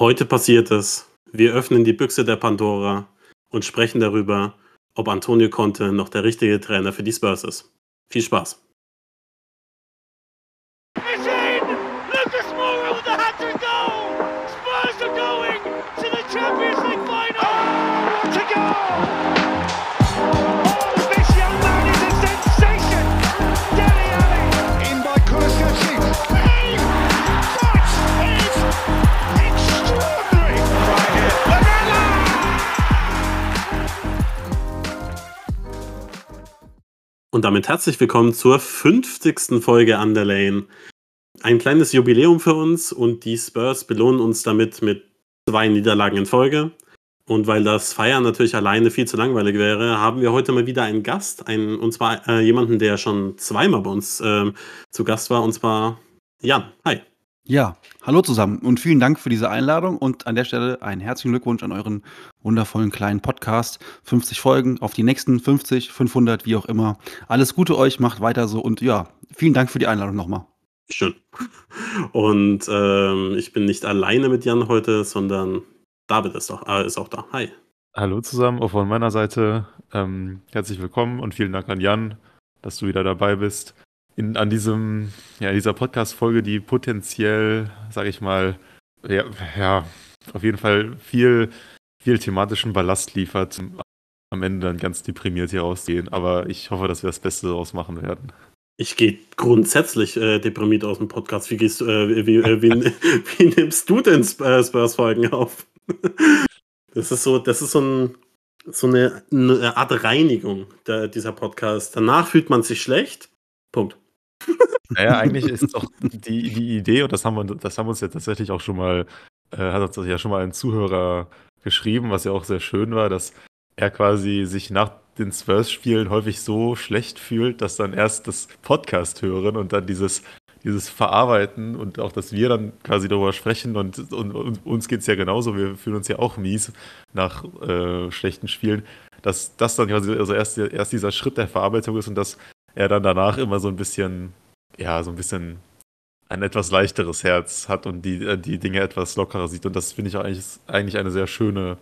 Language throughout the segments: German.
Heute passiert es. Wir öffnen die Büchse der Pandora und sprechen darüber, ob Antonio Conte noch der richtige Trainer für die Spurs ist. Viel Spaß. Und damit herzlich willkommen zur 50. Folge Underlane. Ein kleines Jubiläum für uns und die Spurs belohnen uns damit mit zwei Niederlagen in Folge. Und weil das Feiern natürlich alleine viel zu langweilig wäre, haben wir heute mal wieder einen Gast, einen, und zwar äh, jemanden, der schon zweimal bei uns ähm, zu Gast war, und zwar Jan. Hi. Ja, hallo zusammen und vielen Dank für diese Einladung und an der Stelle einen herzlichen Glückwunsch an euren wundervollen kleinen Podcast. 50 Folgen auf die nächsten 50, 500, wie auch immer. Alles Gute euch, macht weiter so und ja, vielen Dank für die Einladung nochmal. Schön. Und ähm, ich bin nicht alleine mit Jan heute, sondern David ist, doch, äh, ist auch da. Hi. Hallo zusammen, auch von meiner Seite. Ähm, herzlich willkommen und vielen Dank an Jan, dass du wieder dabei bist. In, an diesem, ja, dieser Podcast-Folge, die potenziell, sage ich mal, ja, ja, auf jeden Fall viel, viel thematischen Ballast liefert. Am Ende dann ganz deprimiert hier rausgehen. Aber ich hoffe, dass wir das Beste daraus machen werden. Ich gehe grundsätzlich äh, deprimiert aus dem Podcast. Wie, gehst, äh, wie, äh, wie, wie nimmst du denn äh, Spurs-Folgen auf? das ist so, das ist so, ein, so eine, eine Art Reinigung der, dieser Podcast. Danach fühlt man sich schlecht. Punkt. Naja, eigentlich ist doch die, die Idee, und das haben wir, das haben uns ja tatsächlich auch schon mal, äh, hat uns ja schon mal ein Zuhörer geschrieben, was ja auch sehr schön war, dass er quasi sich nach den Spurs-Spielen häufig so schlecht fühlt, dass dann erst das Podcast hören und dann dieses, dieses Verarbeiten und auch, dass wir dann quasi darüber sprechen und, und, und uns geht es ja genauso, wir fühlen uns ja auch mies nach äh, schlechten Spielen, dass das dann quasi also erst, erst dieser Schritt der Verarbeitung ist und dass er dann danach immer so ein bisschen, ja, so ein bisschen ein etwas leichteres Herz hat und die, äh, die Dinge etwas lockerer sieht. Und das finde ich eigentlich, eigentlich eine sehr schöne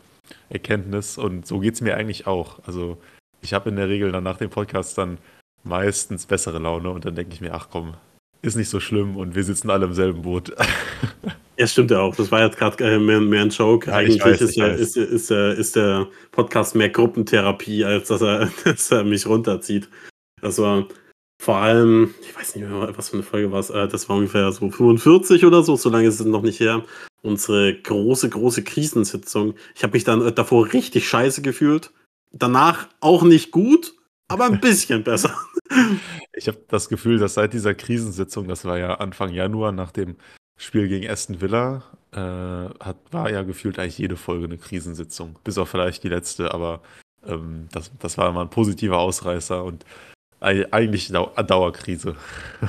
Erkenntnis. Und so geht es mir eigentlich auch. Also ich habe in der Regel dann nach dem Podcast dann meistens bessere Laune und dann denke ich mir, ach komm, ist nicht so schlimm und wir sitzen alle im selben Boot. Ja, stimmt ja auch. Das war jetzt gerade äh, mehr, mehr ein Joke. Ja, ich Eigentlich weiß, ist, weiß. ist, ist, äh, ist der Podcast mehr Gruppentherapie, als dass er, dass er mich runterzieht. Also vor allem, ich weiß nicht mehr, was für eine Folge war es. Äh, das war ungefähr so 45 oder so, so lange ist es noch nicht her. Unsere große, große Krisensitzung. Ich habe mich dann äh, davor richtig scheiße gefühlt. Danach auch nicht gut, aber ein bisschen besser. Ich habe das Gefühl, dass seit dieser Krisensitzung, das war ja Anfang Januar nach dem Spiel gegen Aston Villa, äh, hat, war ja gefühlt eigentlich jede Folge eine Krisensitzung. Bis auf vielleicht die letzte, aber ähm, das, das war immer ein positiver Ausreißer und eigentlich Dau Dauerkrise.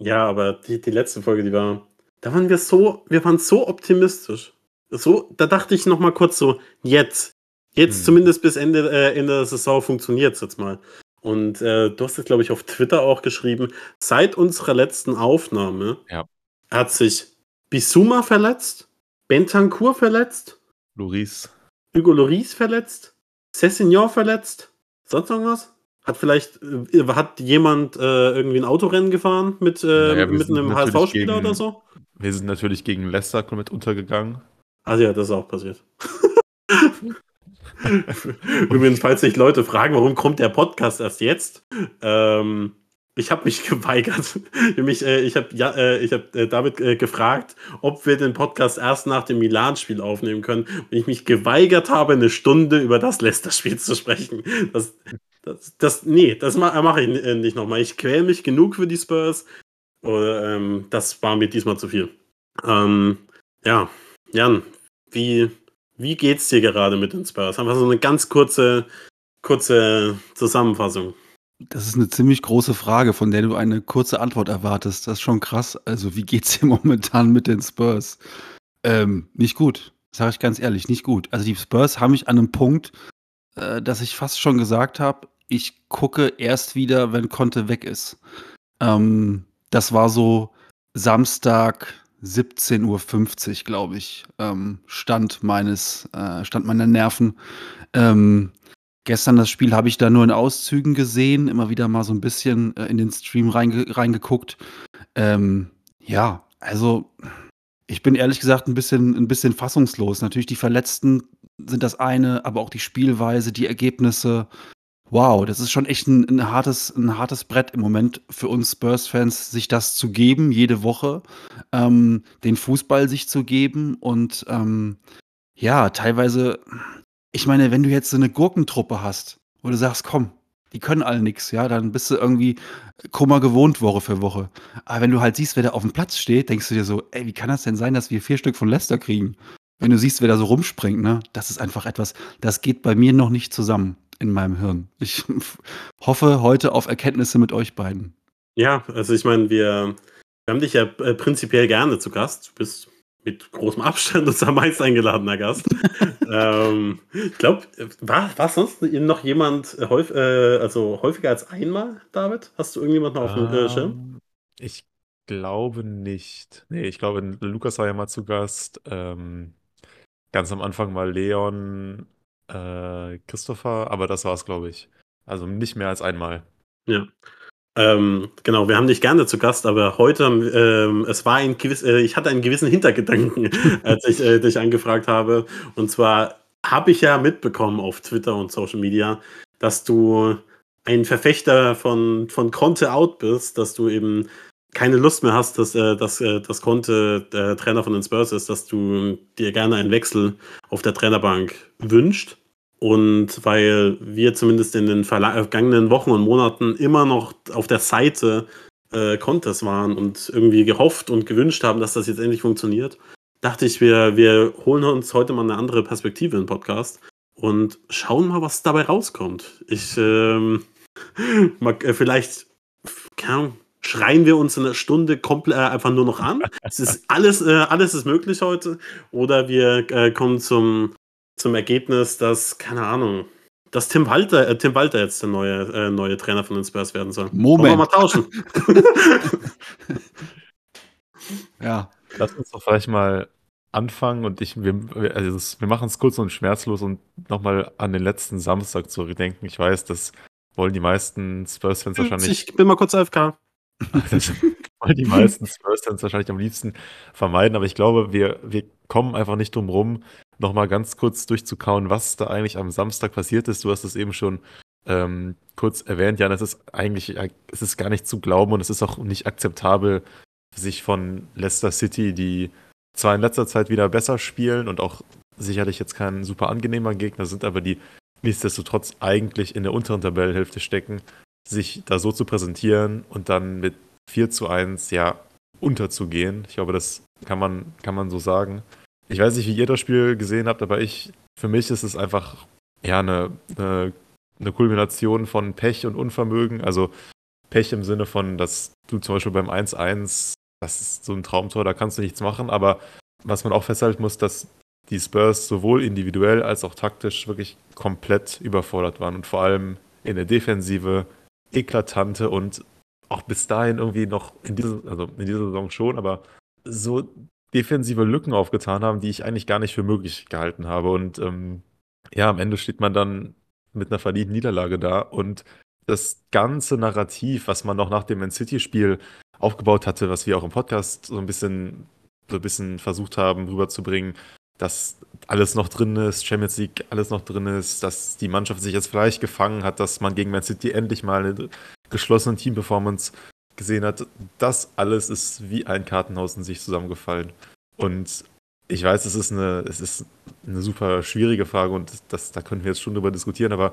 Ja, aber die, die letzte Folge, die war, da waren wir so, wir waren so optimistisch. So, da dachte ich noch mal kurz so, jetzt, jetzt Hm. zumindest bis Ende, äh, Ende der Saison funktioniert es jetzt mal. Und äh, du hast es, glaube ich, auf Twitter auch geschrieben, seit unserer letzten Aufnahme Ja. hat sich Bisuma verletzt, Bentancur verletzt, Loris, Hugo Loris verletzt, Cessignon verletzt, sonst irgendwas? Hat vielleicht, äh, hat jemand äh, irgendwie ein Autorennen gefahren mit, äh, Naja, mit einem HSV-Spieler oder so? wir sind natürlich gegen Leicester komplett untergegangen. Also ja, das ist auch passiert. Übrigens, falls sich Leute fragen, warum kommt der Podcast erst jetzt? Ähm, ich habe mich geweigert. mich, äh, ich habe ja, äh, ich hab, äh, David äh, gefragt, ob wir den Podcast erst nach dem Milan-Spiel aufnehmen können. Und ich mich geweigert habe, eine Stunde über das Leicester-Spiel zu sprechen. Das, das, das, nee, das mache mach ich äh, nicht nochmal. Ich quäle mich genug für die Spurs. Oder, ähm, das war mir diesmal zu viel. Ähm, ja, Jan, wie, wie geht's dir gerade mit den Spurs? Einfach so eine ganz kurze, kurze Zusammenfassung. Das ist eine ziemlich große Frage, von der du eine kurze Antwort erwartest. Das ist schon krass. Also, wie geht's dir momentan mit den Spurs? Ähm, nicht gut. Sage ich ganz ehrlich, nicht gut. Also, die Spurs haben mich an einem Punkt, äh, dass ich fast schon gesagt habe, ich gucke erst wieder, wenn Conte weg ist. Ähm, das war so Samstag 17:50 Uhr, glaube ich, ähm, Stand meines äh, Stand meiner Nerven. Ähm, gestern das Spiel habe ich da nur in Auszügen gesehen, immer wieder mal so ein bisschen, äh, in den Stream reinge reingeguckt. Ähm, ja, also, ich bin ehrlich gesagt ein bisschen 'n bisschen fassungslos. Natürlich die Verletzten sind das eine, aber auch die Spielweise, die Ergebnisse. Wow, das ist schon echt ein 'n hartes 'n hartes Brett im Moment für uns Spurs-Fans, sich das zu geben, jede Woche, ähm, den Fußball sich zu geben und, ähm, ja, teilweise ich meine, wenn du jetzt so eine Gurkentruppe hast, wo du sagst: „Komm, die können alle nix“, ja, dann bist du irgendwie Kummer gewohnt Woche für Woche. Aber wenn du halt siehst, wer da auf dem Platz steht, denkst du dir so: „Ey, wie kann das denn sein, dass wir 4 Stück von Leicester kriegen?“ Wenn du siehst, wer da so rumspringt, ne? Das ist einfach etwas, das geht bei mir noch nicht zusammen in meinem Hirn. Ich hoffe heute auf Erkenntnisse mit euch beiden. Ja, also ich meine, wir wir haben dich ja, äh, prinzipiell gerne zu Gast. Du bist mit großem Abstand unser meist eingeladener Gast. Ähm, ich glaube, war war sonst noch jemand häuf äh, also häufiger als einmal, David? Hast du irgendjemanden auf dem, äh, Schirm? Ähm, ich glaube nicht. Ne, ich glaube, Lukas war ja mal zu Gast. Ähm, ganz am Anfang mal Leon, äh, Christopher, aber das war's, glaube ich. Also nicht mehr als einmal. Ja. Ähm, genau, wir haben dich gerne zu Gast, aber heute, ähm, es war ein gewiss, äh, ich hatte einen gewissen Hintergedanken, als ich äh, dich angefragt habe. Und zwar habe ich ja mitbekommen auf Twitter und Social Media, dass du ein Verfechter von, von Conte out bist, dass du eben keine Lust mehr hast, dass, äh, dass, äh, dass Conte der Trainer von den Spurs ist, dass du dir gerne einen Wechsel auf der Trainerbank wünscht. Und weil wir zumindest in den vergangenen Wochen und Monaten immer noch auf der Seite äh, Contes waren und irgendwie gehofft und gewünscht haben, dass das jetzt endlich funktioniert, dachte ich, wir, wir holen uns heute mal eine andere Perspektive im Podcast und schauen mal, was dabei rauskommt. Ich, ähm, mag, äh, vielleicht, keine Ahnung, schreien wir uns in einer Stunde komplett äh, einfach nur noch an. Es ist alles, äh, alles ist möglich heute. Oder wir äh, kommen zum, zum Ergebnis, dass, keine Ahnung, dass Tim Walter, äh, Tim Walter jetzt der neue, äh, neue Trainer von den Spurs werden soll. Moment. Wollen wir mal tauschen? ja. Lass uns doch vielleicht mal anfangen und ich, wir, also wir machen es kurz und schmerzlos und nochmal an den letzten Samstag zurückdenken. Ich weiß, das wollen die meisten Spurs-Fans wahrscheinlich. Ich bin mal kurz AFK. Das wollen die meisten Spurs-Fans wahrscheinlich am liebsten vermeiden, aber ich glaube, wir, wir kommen einfach nicht drum rum, nochmal ganz kurz durchzukauen, was da eigentlich am Samstag passiert ist. Du hast es eben schon ähm, kurz erwähnt, Jan, es ist eigentlich, es ist gar nicht zu glauben und es ist auch nicht akzeptabel, sich von Leicester City, die zwar in letzter Zeit wieder besser spielen und auch sicherlich jetzt kein super angenehmer Gegner sind, aber die nichtsdestotrotz eigentlich in der unteren Tabellenhälfte stecken, sich da so zu präsentieren und dann mit 4 zu 1 ja unterzugehen. Ich glaube, das kann man, kann man so sagen. Ich weiß nicht, wie ihr das Spiel gesehen habt, aber ich, für mich ist es einfach ja eine, eine, eine Kulmination von Pech und Unvermögen. Also Pech im Sinne von, dass du zum Beispiel beim 1-1, das ist so ein Traumtor, da kannst du nichts machen, aber was man auch festhalten muss, dass die Spurs sowohl individuell als auch taktisch wirklich komplett überfordert waren und vor allem in der Defensive eklatante und auch bis dahin irgendwie noch in dieser, also in dieser Saison schon, aber so defensive Lücken aufgetan haben, die ich eigentlich gar nicht für möglich gehalten habe. Und ähm, ja, am Ende steht man dann mit einer verdienten Niederlage da und das ganze Narrativ, was man noch nach dem Man City-Spiel aufgebaut hatte, was wir auch im Podcast so ein bisschen, so ein bisschen versucht haben rüberzubringen, dass alles noch drin ist, Champions League alles noch drin ist, dass die Mannschaft sich jetzt vielleicht gefangen hat, dass man gegen Man City endlich mal eine geschlossene Team-Performance gesehen hat, das alles ist wie ein Kartenhaus in sich zusammengefallen. Und ich weiß, es ist eine, es ist eine super schwierige Frage und das, da können wir jetzt schon drüber diskutieren, aber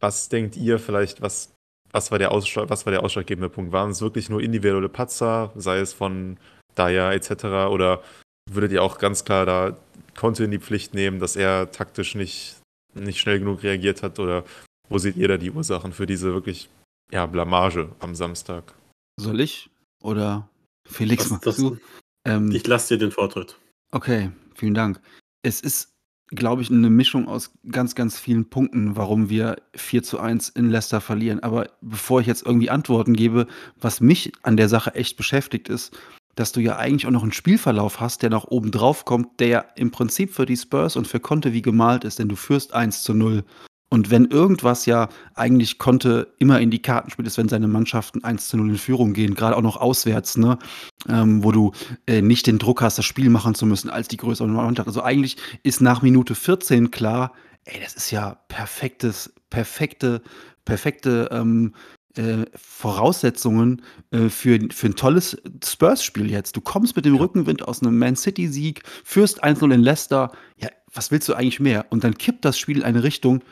was denkt ihr vielleicht, was, was, war, der Ausschlag, was war der ausschlaggebende Punkt? Waren es wirklich nur individuelle Patzer, sei es von Daya etc. oder würdet ihr auch ganz klar da Conte in die Pflicht nehmen, dass er taktisch nicht, nicht schnell genug reagiert hat oder wo seht ihr da die Ursachen für diese wirklich ja, Blamage am Samstag? Soll ich? Oder Felix, magst das, du? Ähm, ich lasse dir den Vortritt. okay, vielen Dank. Es ist, glaube ich, eine Mischung aus ganz, ganz vielen Punkten, warum wir 4 zu 1 in Leicester verlieren. Aber bevor ich jetzt irgendwie Antworten gebe, was mich an der Sache echt beschäftigt ist, dass du ja eigentlich auch noch einen Spielverlauf hast, der nach oben drauf kommt, der im Prinzip für die Spurs und für Conte wie gemalt ist, denn du führst 1 zu 0. Und wenn irgendwas ja eigentlich Conte immer in die Karten spielt, ist, wenn seine Mannschaften 1 zu 0 in Führung gehen, gerade auch noch auswärts, ne? Ähm, wo du äh, nicht den Druck hast, das Spiel machen zu müssen als die größere Mannschaft. Also eigentlich ist nach Minute 14 klar, ey, das ist ja perfektes, perfekte, perfekte ähm, äh, Voraussetzungen äh, für, für ein tolles Spurs-Spiel jetzt. Du kommst mit dem Rückenwind aus einem Man City-Sieg, führst 1-0 in Leicester. Ja, was willst du eigentlich mehr? Und dann kippt das Spiel in eine Richtung.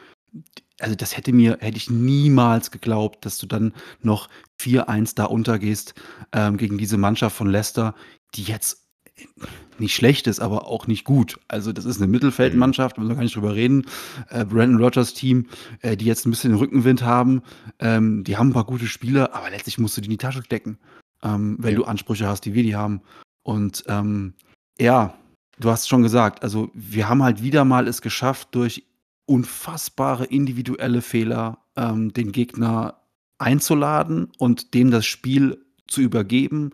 Also, das hätte mir, hätte ich niemals geglaubt, dass du dann noch 4-1 da untergehst ähm, gegen diese Mannschaft von Leicester, die jetzt nicht schlecht ist, aber auch nicht gut. Also das ist eine Mittelfeldmannschaft, da müssen wir gar nicht drüber reden. Äh, Brandon Rogers Team, äh, die jetzt ein bisschen Rückenwind haben, ähm, die haben ein paar gute Spieler, aber letztlich musst du die in die Tasche stecken, ähm, wenn Ja. du Ansprüche hast, die wir die haben. Und ähm, ja, du hast schon gesagt, also wir haben halt wieder mal es geschafft, durch unfassbare individuelle Fehler ähm, den Gegner einzuladen und dem das Spiel zu übergeben.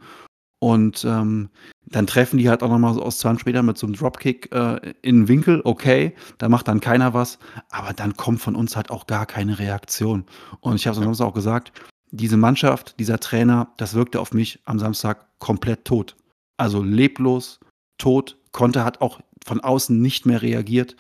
Und ähm, dann treffen die halt auch nochmal so aus 20 Metern mit so einem Dropkick äh, in den Winkel, okay, da macht dann keiner was, aber dann kommt von uns halt auch gar keine Reaktion. Und ich habe es am Samstag auch gesagt, diese Mannschaft, dieser Trainer, das wirkte auf mich am Samstag komplett tot. Also leblos, tot. Conte hat auch von außen nicht mehr reagiert.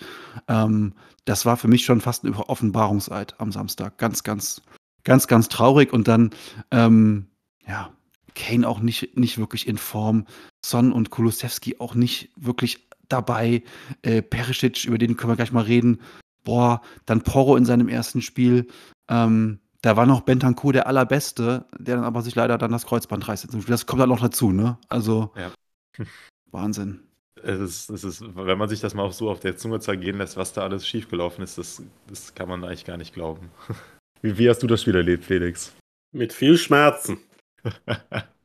Ähm, das war für mich schon fast ein Offenbarungseid am Samstag. Ganz, ganz, ganz, ganz traurig. Und dann, ähm, ja, Kane auch nicht, nicht wirklich in Form. Son und Kulusewski auch nicht wirklich dabei. Äh, Perisic, über den können wir gleich mal reden. Boah, dann Porro in seinem ersten Spiel. Ähm, da war noch Bentancur der allerbeste, der dann aber sich leider dann das Kreuzband reißt. Das kommt dann noch dazu, ne? Also Ja. Wahnsinn. Es ist, es ist, wenn man sich das mal auch so auf der Zunge zergehen lässt, was da alles schiefgelaufen ist, das, das kann man eigentlich gar nicht glauben. Wie, wie hast du das Spiel erlebt, Felix? Mit viel Schmerzen.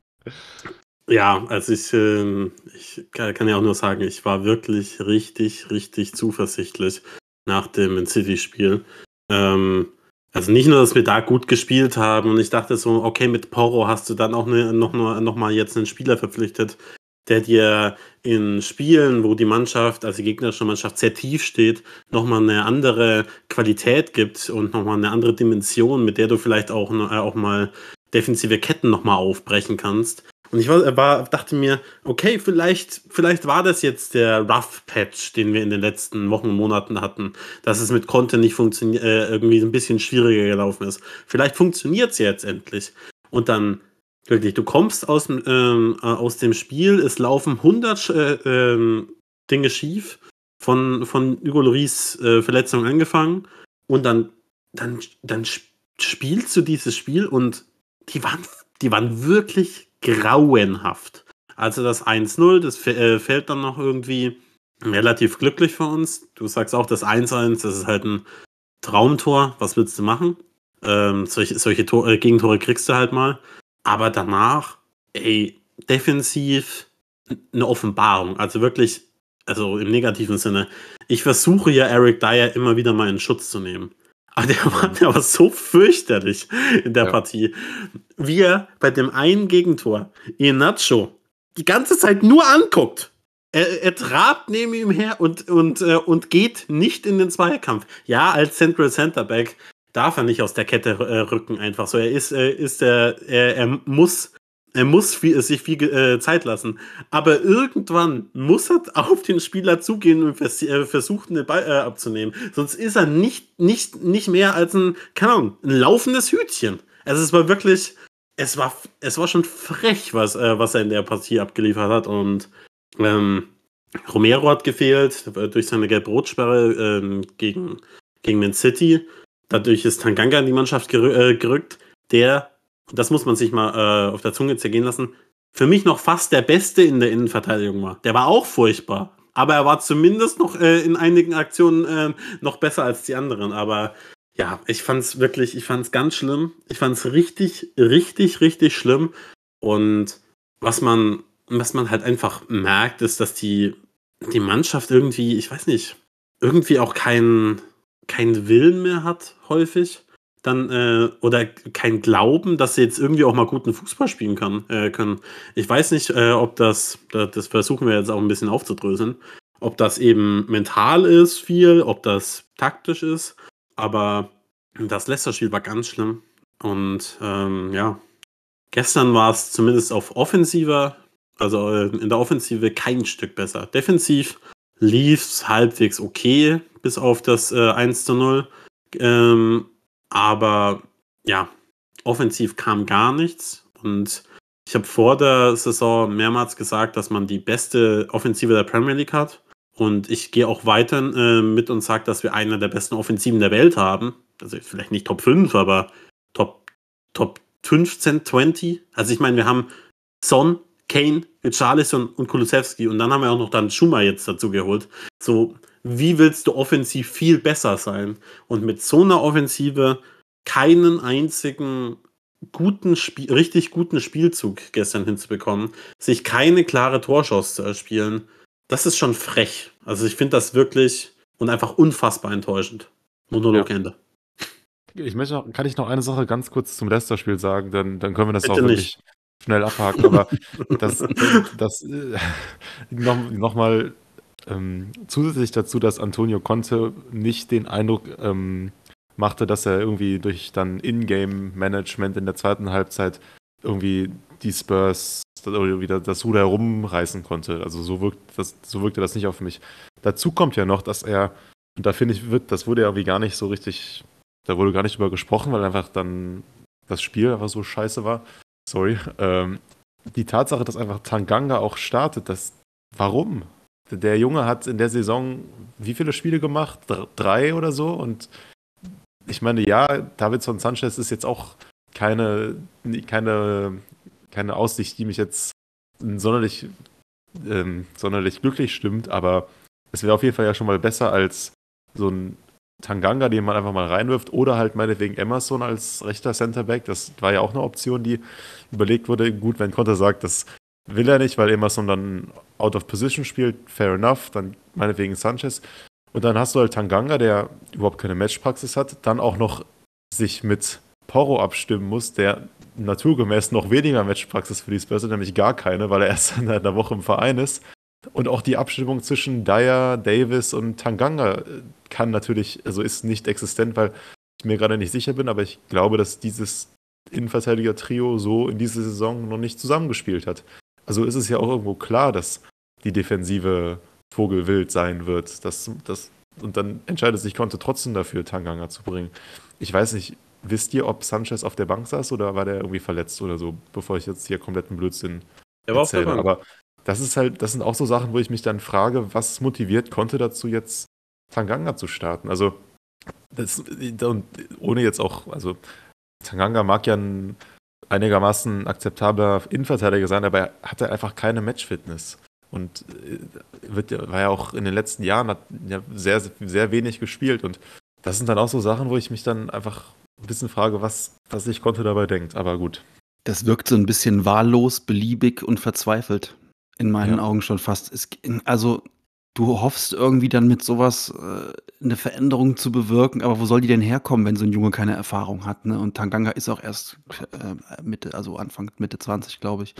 Ja, also ich, ähm, ich kann, ja auch nur sagen, ich war wirklich richtig, richtig zuversichtlich nach dem City-Spiel. Ähm, also nicht nur, dass wir da gut gespielt haben und ich dachte so, okay, mit Porro hast du dann auch ne, noch, noch mal jetzt einen Spieler verpflichtet, der dir in Spielen, wo die Mannschaft, also die gegnerische Mannschaft sehr tief steht, nochmal eine andere Qualität gibt und nochmal eine andere Dimension, mit der du vielleicht auch, äh, auch mal defensive Ketten nochmal aufbrechen kannst. Und ich war, war, dachte mir, okay, vielleicht, vielleicht war das jetzt der Rough Patch, den wir in den letzten Wochen und Monaten hatten, dass es mit Content nicht funktioniert, äh, irgendwie ein bisschen schwieriger gelaufen ist. Vielleicht funktioniert es jetzt endlich. Und dann wirklich, du kommst aus, dem, ähm, äh, aus dem Spiel, es laufen 100 äh, ähm, Dinge schief, von, von Hugo Loris äh, Verletzung angefangen. Und dann, dann, dann spielst du dieses Spiel und die waren, die waren wirklich grauenhaft. Also das 1-0, das äh, fällt dann noch irgendwie relativ glücklich für uns. Du sagst auch, das 1-1, das ist halt ein Traumtor. Was willst du machen? Ähm, solche solche Tor äh, Gegentore kriegst du halt mal. Aber danach, ey, defensiv eine Offenbarung. Also wirklich, also im negativen Sinne. Ich versuche ja Eric Dyer immer wieder mal in Schutz zu nehmen. Aber der war, der war so fürchterlich in der Ja. Partie. Wie er bei dem einen Gegentor Iheanacho die ganze Zeit nur anguckt. Er, er trabt neben ihm her und, und, äh, und geht nicht in den Zweikampf. Ja, als Central Centerback darf er nicht aus der Kette äh, rücken einfach so. Er ist, äh, ist der, er, er muss, er muss viel, sich viel äh, Zeit lassen. Aber irgendwann muss er auf den Spieler zugehen und vers äh, versuchen, den Ball äh, abzunehmen. Sonst ist er nicht, nicht, nicht mehr als ein, keine Ahnung, ein laufendes Hütchen. Also es war wirklich, es war, es war schon frech, was, äh, was er in der Partie abgeliefert hat. Und ähm, Romero hat gefehlt äh, durch seine Gelb-Rot-Sperre ähm, gegen, gegen Man City. Dadurch ist Tanganga in die Mannschaft gerü äh, gerückt, der, das muss man sich mal äh, auf der Zunge zergehen lassen, für mich noch fast der Beste in der Innenverteidigung war. Der war auch furchtbar. Aber er war zumindest noch äh, in einigen Aktionen äh, noch besser als die anderen. Aber ja, ich fand es wirklich, ich fand es ganz schlimm. Ich fand es richtig, richtig, richtig schlimm. Und was man, was man halt einfach merkt, ist, dass die, die Mannschaft irgendwie, ich weiß nicht, irgendwie auch keinen keinen Willen mehr hat, häufig. Dann äh, oder kein Glauben, dass sie jetzt irgendwie auch mal guten Fußball spielen kann, äh, können. Ich weiß nicht, äh, ob das, das versuchen wir jetzt auch ein bisschen aufzudröseln, ob das eben mental ist viel, ob das taktisch ist, aber das Leicester-Spiel war ganz schlimm. Und ähm, ja, gestern war es zumindest auf offensiver, also äh, in der Offensive kein Stück besser. Defensiv lief es halbwegs okay, bis auf das äh, 1 zu 0. Ähm, aber ja, offensiv kam gar nichts. Und ich habe vor der Saison mehrmals gesagt, dass man die beste Offensive der Premier League hat. Und ich gehe auch weiter äh, mit und sage, dass wir eine der besten Offensiven der Welt haben. Also vielleicht nicht Top 5, aber Top, Top 15, 20. Also ich meine, wir haben Son, Kane, Richarlison und Kulusewski und dann haben wir auch noch dann Schumer jetzt dazu geholt. So, wie willst du offensiv viel besser sein? Und mit so einer Offensive keinen einzigen guten Spiel, richtig guten Spielzug gestern hinzubekommen, sich keine klare Torchance zu erspielen, das ist schon frech. Also ich finde das wirklich und einfach unfassbar enttäuschend. Monolog ja. Ende. Ich möchte noch, kann ich noch eine Sache ganz kurz zum Leicester-Spiel sagen, dann, dann können wir das Bitte auch wirklich nicht. schnell abhaken. Aber das, das, das äh, noch, noch mal ähm, zusätzlich dazu, dass Antonio Conte nicht den Eindruck ähm, machte, dass er irgendwie durch dann Ingame-Management in der zweiten Halbzeit irgendwie die Spurs wieder das Ruder herumreißen konnte. Also so wirkt das, so wirkte das nicht auf mich. Dazu kommt ja noch, dass er, und da finde ich, wird, das wurde ja irgendwie gar nicht so richtig, da wurde gar nicht drüber gesprochen, weil einfach dann das Spiel einfach so scheiße war. Sorry. Ähm, die Tatsache, dass einfach Tanganga auch startet, das, warum? Der Junge hat in der Saison wie viele Spiele gemacht? Drei oder so? Und ich meine, ja, Davidson Sanchez ist jetzt auch keine, keine, keine Aussicht, die mich jetzt sonderlich, ähm, sonderlich glücklich stimmt, aber es wäre auf jeden Fall ja schon mal besser als so ein Tanganga, den man einfach mal reinwirft, oder halt meinetwegen Emerson als rechter Centerback. Das war ja auch eine Option, die überlegt wurde. Gut, wenn Konter sagt, das will er nicht, weil Emerson dann out of position spielt, fair enough, dann meinetwegen Sanchez. Und dann hast du halt Tanganga, der überhaupt keine Matchpraxis hat, dann auch noch sich mit Porro abstimmen muss, der naturgemäß noch weniger Matchpraxis für die Spurs hat, nämlich gar keine, weil er erst in einer Woche im Verein ist. Und auch die Abstimmung zwischen Dyer, Davis und Tanganga äh, kann natürlich, also ist nicht existent, weil ich mir gerade nicht sicher bin, aber ich glaube, dass dieses Innenverteidiger-Trio so in dieser Saison noch nicht zusammengespielt hat. Also ist es ja auch irgendwo klar, dass die Defensive Vogelwild sein wird. Das, das, und dann entscheidet sich Conte trotzdem dafür, Tanganga zu bringen. Ich weiß nicht, wisst ihr, ob Sanchez auf der Bank saß oder war der irgendwie verletzt oder so, bevor ich jetzt hier kompletten Blödsinn er war erzähle. Auf der Bank. Aber das ist halt, das sind auch so Sachen, wo ich mich dann frage, was motiviert Conte dazu, jetzt Tanganga zu starten? Also, das, und ohne jetzt auch, also Tanganga mag ja ein einigermaßen akzeptabler Innenverteidiger sein, aber er hatte einfach keine Matchfitness. Und äh, wird, war ja auch in den letzten Jahren hat ja sehr, sehr wenig gespielt. Und das sind dann auch so Sachen, wo ich mich dann einfach ein bisschen frage, was, was ich konnte dabei denkt. Aber gut. Das wirkt so ein bisschen wahllos, beliebig und verzweifelt. In meinen ja. Augen schon fast. Es, also, du hoffst irgendwie dann mit sowas äh, eine Veränderung zu bewirken, aber wo soll die denn herkommen, wenn so ein Junge keine Erfahrung hat? Ne? Und Tanganga ist auch erst äh, Mitte, also Anfang Mitte 20, glaube ich.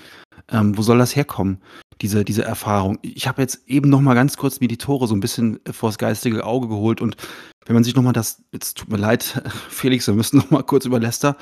Ähm, wo soll das herkommen? diese, diese Erfahrung. Ich habe jetzt eben noch mal ganz kurz mir die Tore so ein bisschen vors geistige Auge geholt und wenn man sich noch mal das, jetzt tut mir leid, Felix, wir müssen noch mal kurz über Leicester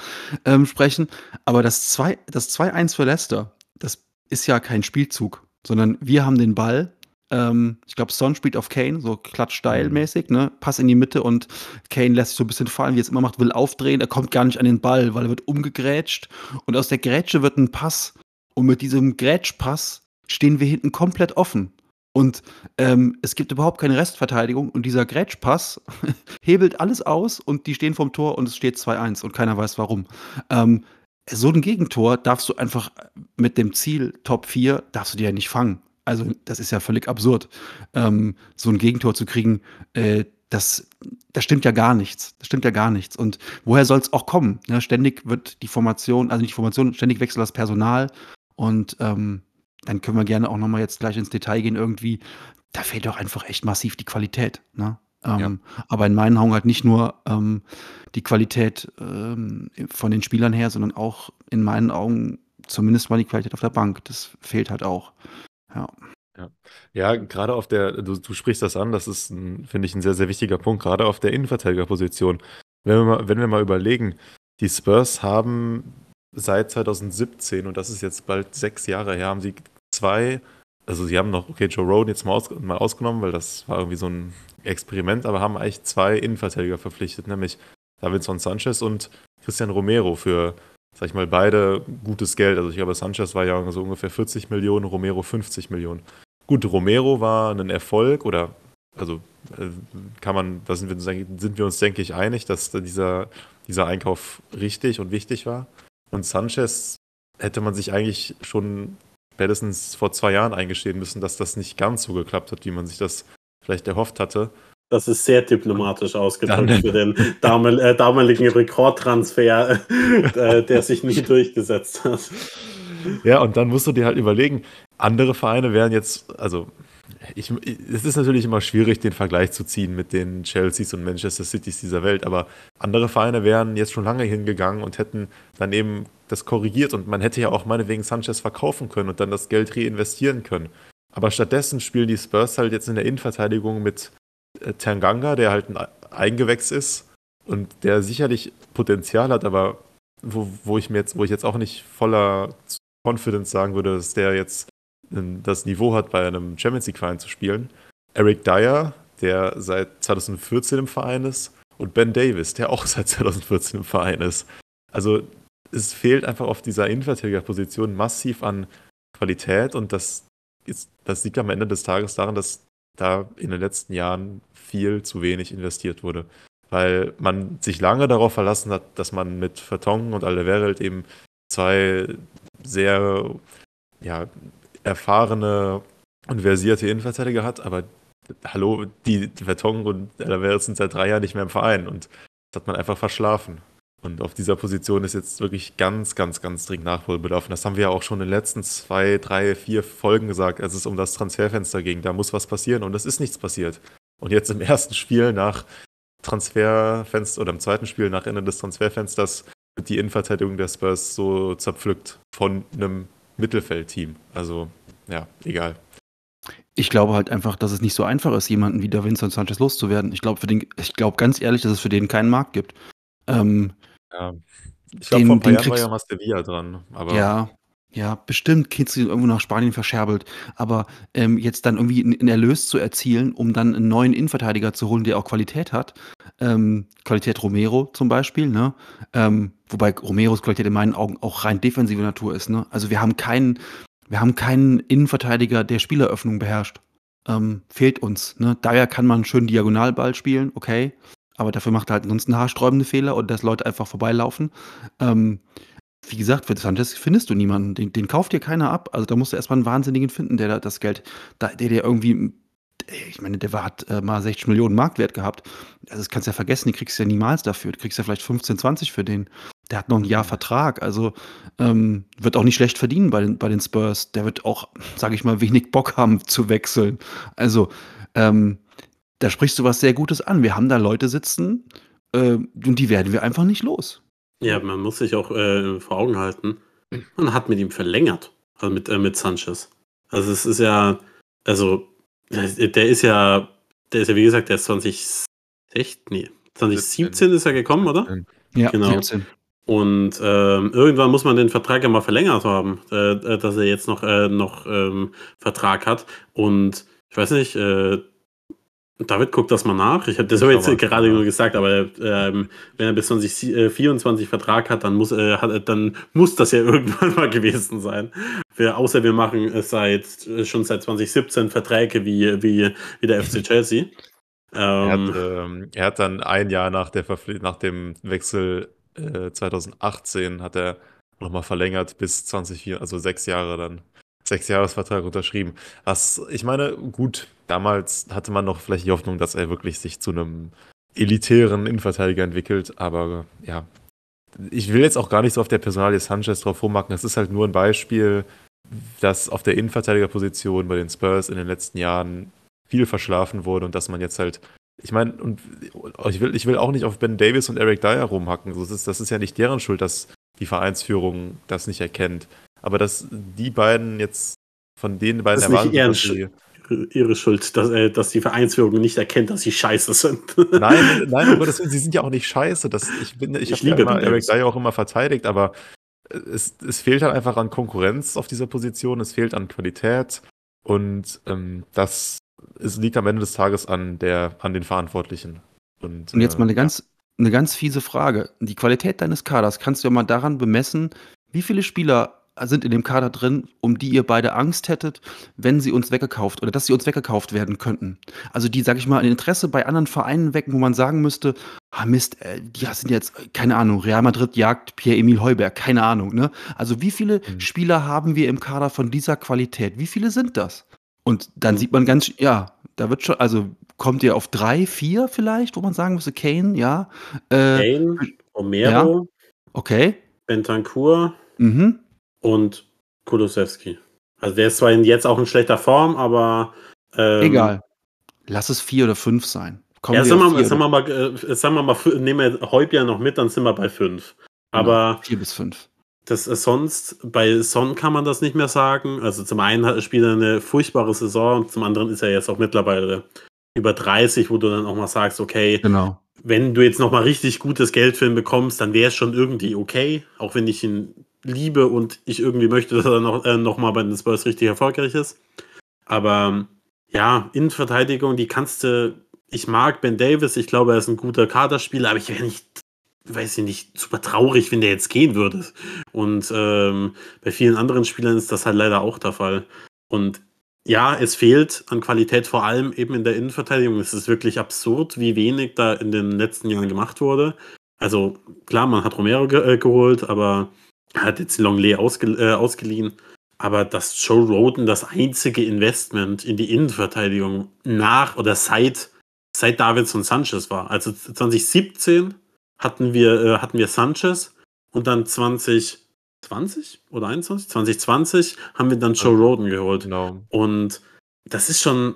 ähm, sprechen, aber das 2-1 das für Leicester, das ist ja kein Spielzug, sondern wir haben den Ball, ähm, ich glaube, Son spielt auf Kane, so klatschsteilmäßig, ne? Pass in die Mitte und Kane lässt sich so ein bisschen fallen, wie er es immer macht, will aufdrehen, er kommt gar nicht an den Ball, weil er wird umgegrätscht und aus der Grätsche wird ein Pass und mit diesem Grätschpass stehen wir hinten komplett offen. Und ähm, es gibt überhaupt keine Restverteidigung und dieser Grätschpass hebelt alles aus und die stehen vom Tor und es steht 2-1 und keiner weiß warum. Ähm, so ein Gegentor darfst du einfach mit dem Ziel Top 4 darfst du dir ja nicht fangen. Also das ist ja völlig absurd, ähm, so ein Gegentor zu kriegen. Äh, das, das stimmt ja gar nichts. Das stimmt ja gar nichts. Und woher soll es auch kommen? Ja, ständig wird die Formation, also nicht die Formation, ständig wechselt das Personal und ähm, dann können wir gerne auch nochmal jetzt gleich ins Detail gehen irgendwie. Da fehlt doch einfach echt massiv die Qualität. Ne? Ähm, aber in meinen Augen halt nicht nur ähm, die Qualität ähm, von den Spielern her, sondern auch in meinen Augen zumindest mal die Qualität auf der Bank. Das fehlt halt auch. Ja. Ja, ja gerade auf der, du, du sprichst das an, das ist, finde ich, ein sehr, sehr wichtiger Punkt, gerade auf der Innenverteidigerposition. Wenn wir mal, wenn wir mal überlegen, die Spurs haben seit 2017, und das ist jetzt bald sechs Jahre her, haben sie zwei, also sie haben noch, okay, Joe Roden jetzt mal, aus, mal ausgenommen, weil das war irgendwie so ein Experiment, aber haben eigentlich zwei Innenverteidiger verpflichtet, nämlich Davidson Sanchez und Christian Romero für, sag ich mal, beide gutes Geld. Also ich glaube, Sanchez war ja so ungefähr 40 Millionen, Romero 50 Millionen. Gut, Romero war ein Erfolg oder also äh, kann man, da sind wir, sind wir uns, denke ich, einig, dass dieser, dieser Einkauf richtig und wichtig war. Und Sanchez hätte man sich eigentlich schon spätestens vor zwei Jahren eingestehen müssen, dass das nicht ganz so geklappt hat, wie man sich das vielleicht erhofft hatte. Das ist sehr diplomatisch ausgedrückt für den äh, damaligen Rekordtransfer, äh, der sich nie durchgesetzt hat. Ja, und dann musst du dir halt überlegen, andere Vereine wären jetzt, also ich, es ist natürlich immer schwierig, den Vergleich zu ziehen mit den Chelseas und Manchester Cities dieser Welt, aber andere Vereine wären jetzt schon lange hingegangen und hätten dann eben das korrigiert und man hätte ja auch meinetwegen Sanchez verkaufen können und dann das Geld reinvestieren können. Aber stattdessen spielen die Spurs halt jetzt in der Innenverteidigung mit Tanganga, der halt ein Eingewächs ist und der sicherlich Potenzial hat, aber wo, wo ich mir jetzt, wo ich jetzt auch nicht voller Confidence sagen würde, dass der jetzt das Niveau hat, bei einem Champions League-Verein zu spielen. Eric Dyer, der seit 2014 im Verein ist, und Ben Davis, der auch seit 2014 im Verein ist. Also es fehlt einfach auf dieser Innenverteidigerposition massiv an Qualität und das, ist, das liegt am Ende des Tages daran, dass da in den letzten Jahren viel zu wenig investiert wurde. Weil man sich lange darauf verlassen hat, dass man mit Vertongen und Alderweireld eben zwei sehr ja, erfahrene und versierte Innenverteidiger hat, aber hallo, die Vertongen und Alderweireld sind seit drei Jahren nicht mehr im Verein und das hat man einfach verschlafen. Und auf dieser Position ist jetzt wirklich ganz, ganz, ganz dringend Nachholbedarf. Und das haben wir ja auch schon in den letzten zwei, drei, vier Folgen gesagt, als es um das Transferfenster ging. Da muss was passieren und es ist nichts passiert. Und jetzt im ersten Spiel nach Transferfenster oder im zweiten Spiel nach Ende des Transferfensters wird die Innenverteidigung der Spurs so zerpflückt von einem Mittelfeldteam. Also, ja, egal. Ich glaube halt einfach, dass es nicht so einfach ist, jemanden wie Davinson Sanchez loszuwerden. Ich glaube, ich glaube ganz ehrlich, dass es für den keinen Markt gibt. Ähm, ja. Ich glaube, vor ein paar Jahren war ja Mastavia dran. Aber ja, ja, bestimmt kriegst du ihn irgendwo nach Spanien verscherbelt. Aber ähm, jetzt dann irgendwie einen Erlös zu erzielen, um dann einen neuen Innenverteidiger zu holen, der auch Qualität hat. Ähm, Qualität Romero zum Beispiel, ne? Ähm, wobei Romeros Qualität in meinen Augen auch rein defensive Natur ist, ne? Also wir haben keinen, wir haben keinen Innenverteidiger, der Spieleröffnung beherrscht. Ähm, fehlt uns, ne? Daher kann man schön Diagonalball spielen, okay aber dafür macht er halt ansonsten haarsträubende Fehler und dass Leute einfach vorbeilaufen. Ähm, wie gesagt, für Sanchez findest du niemanden. Den, den, kauft dir keiner ab. Also da musst du erstmal einen Wahnsinnigen finden, der das Geld, der dir irgendwie, ich meine, der hat äh, mal 60 Millionen Marktwert gehabt. Also das kannst du ja vergessen, die kriegst du ja niemals dafür. Du kriegst ja vielleicht 15, 20 für den. Der hat noch ein Jahr Vertrag, also ähm, wird auch nicht schlecht verdienen bei den, bei den Spurs. Der wird auch, sage ich mal, wenig Bock haben zu wechseln. Also, ähm, da sprichst du was sehr Gutes an. Wir haben da Leute sitzen äh, und die werden wir einfach nicht los. Ja, man muss sich auch äh, vor Augen halten, man hat mit ihm verlängert, also mit, äh, mit Sanchez. Also es ist ja, also der ist ja, der ist ja wie gesagt, der ist 2016, nee, 2017 ist er gekommen, oder? Ja, genau. 17. Und ähm, irgendwann muss man den Vertrag ja mal verlängert haben, äh, dass er jetzt noch, äh, noch ähm, Vertrag hat. Und ich weiß nicht, äh, David, guck das mal nach. Ich habe das aber jetzt gerade nur gesagt, aber ähm, wenn er bis 2024 Vertrag hat, dann muss, äh, hat, dann muss das ja irgendwann mal gewesen sein. Wir, außer wir machen es seit schon seit 2017 Verträge wie, wie, wie der FC Chelsea. Ähm, er, hat, ähm, ähm, er, hat, dann ein Jahr nach, der nach dem Wechsel äh, 2018 hat er nochmal verlängert bis 2024, also sechs Jahre dann. Sechsjahresvertrag unterschrieben. Was, ich meine, gut, damals hatte man noch vielleicht die Hoffnung, dass er wirklich sich zu einem elitären Innenverteidiger entwickelt, aber ja, ich will jetzt auch gar nicht so auf der Personalie Sanchez drauf rummachen. Es ist halt nur ein Beispiel, dass auf der Innenverteidigerposition bei den Spurs in den letzten Jahren viel verschlafen wurde und dass man jetzt halt ich meine, und ich will, ich will auch nicht auf Ben Davis und Eric Dyer rumhacken. Das ist, das ist ja nicht deren Schuld, dass die Vereinsführung das nicht erkennt. Aber dass die beiden jetzt von den beiden das ist nicht dass sie, ihre Schuld, dass, äh, dass die Vereinsführung nicht erkennt, dass sie scheiße sind. Nein, nein, aber das, sie sind ja auch nicht scheiße. Das, ich bin, ich, ich habe ja Eric Dyer auch immer verteidigt, aber es, es fehlt halt einfach an Konkurrenz auf dieser Position, es fehlt an Qualität und ähm, das es liegt am Ende des Tages an, der, an den Verantwortlichen. Und, und jetzt mal eine äh, ganz, eine ganz fiese Frage. Die Qualität deines Kaders kannst du ja mal daran bemessen, wie viele Spieler sind in dem Kader drin, um die ihr beide Angst hättet, wenn sie uns weggekauft oder dass sie uns weggekauft werden könnten. Also die, sag ich mal, ein Interesse bei anderen Vereinen wecken, wo man sagen müsste, ah Mist, äh, die sind jetzt, keine Ahnung, Real Madrid jagt Pierre-Emil Heuberg, keine Ahnung, ne? Also wie viele mhm. Spieler haben wir im Kader von dieser Qualität? Wie viele sind das? Und dann sieht man ganz, ja, da wird schon, also kommt ihr auf drei, vier vielleicht, wo man sagen müsste, Kane, ja. Äh, Kane, Romero, ja. okay. Bentancur mhm. Und Kulusewski. Also der ist zwar jetzt auch in schlechter Form, aber ähm, egal. Lass es vier oder fünf sein. Kommen ja, sagen wir, mal, sagen wir mal, äh, sagen wir mal, nehmen wir Heubier noch mit, dann sind wir bei fünf. Genau, aber vier bis fünf. Das ist sonst, bei Son kann man das nicht mehr sagen. Also zum einen spielt er eine furchtbare Saison und zum anderen ist er jetzt auch mittlerweile über 30, wo du dann auch mal sagst, okay, genau. wenn du jetzt nochmal richtig gutes Geld für ihn bekommst, dann wäre es schon irgendwie okay, auch wenn ich ihn liebe und ich irgendwie möchte, dass er noch, äh, noch mal bei den Spurs richtig erfolgreich ist. Aber ja, Innenverteidigung, die kannst du, ich mag Ben Davis, ich glaube, er ist ein guter Kaderspieler, aber ich wäre nicht weiß ich nicht, super traurig, wenn der jetzt gehen würde. Und ähm, bei vielen anderen Spielern ist das halt leider auch der Fall. Und ja, es fehlt an Qualität, vor allem eben in der Innenverteidigung. Es ist wirklich absurd, wie wenig da in den letzten Jahren gemacht wurde. Also klar, man hat Romero ge äh, geholt, aber er hat jetzt Longley ausge äh, ausgeliehen. Aber dass Joe Roden das einzige Investment in die Innenverteidigung nach oder seit, seit Davidson Sanchez war. Also 2017 hatten wir, äh, hatten wir Sanchez und dann 2020 oder 21? 2020 haben wir dann Joe Roden geholt. Genau. Und das ist schon,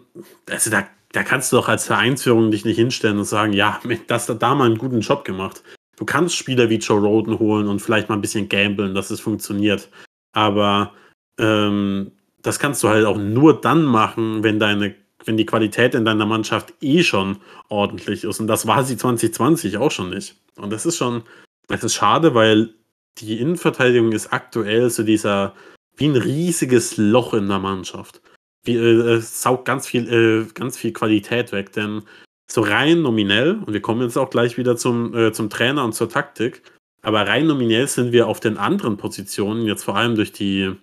also da, da kannst du doch als Vereinsführung dich nicht hinstellen und sagen, ja, das hat da mal einen guten Job gemacht. Du kannst Spieler wie Joe Roden holen und vielleicht mal ein bisschen gamblen, dass es funktioniert. Aber ähm, das kannst du halt auch nur dann machen, wenn deine wenn die Qualität in deiner Mannschaft eh schon ordentlich ist. Und das war sie 2020 auch schon nicht. Und das ist schon, das ist schade, weil die Innenverteidigung ist aktuell so dieser, wie ein riesiges Loch in der Mannschaft. Wie, äh, es saugt ganz viel, äh, ganz viel Qualität weg, denn so rein nominell, und wir kommen jetzt auch gleich wieder zum, äh, zum Trainer und zur Taktik, aber rein nominell sind wir auf den anderen Positionen, jetzt vor allem durch die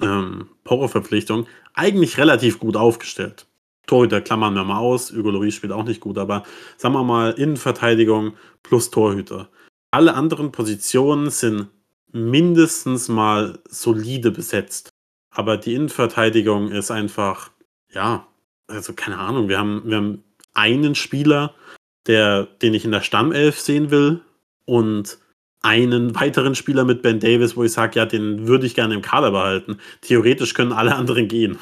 ähm, Porro-Verpflichtung, eigentlich relativ gut aufgestellt. Torhüter klammern wir mal aus. Hugo spielt auch nicht gut, aber sagen wir mal Innenverteidigung plus Torhüter. Alle anderen Positionen sind mindestens mal solide besetzt. Aber die Innenverteidigung ist einfach, ja, also keine Ahnung, wir haben, wir haben einen Spieler, der, den ich in der Stammelf sehen will und einen weiteren Spieler mit Ben Davis, wo ich sage, ja, den würde ich gerne im Kader behalten. Theoretisch können alle anderen gehen.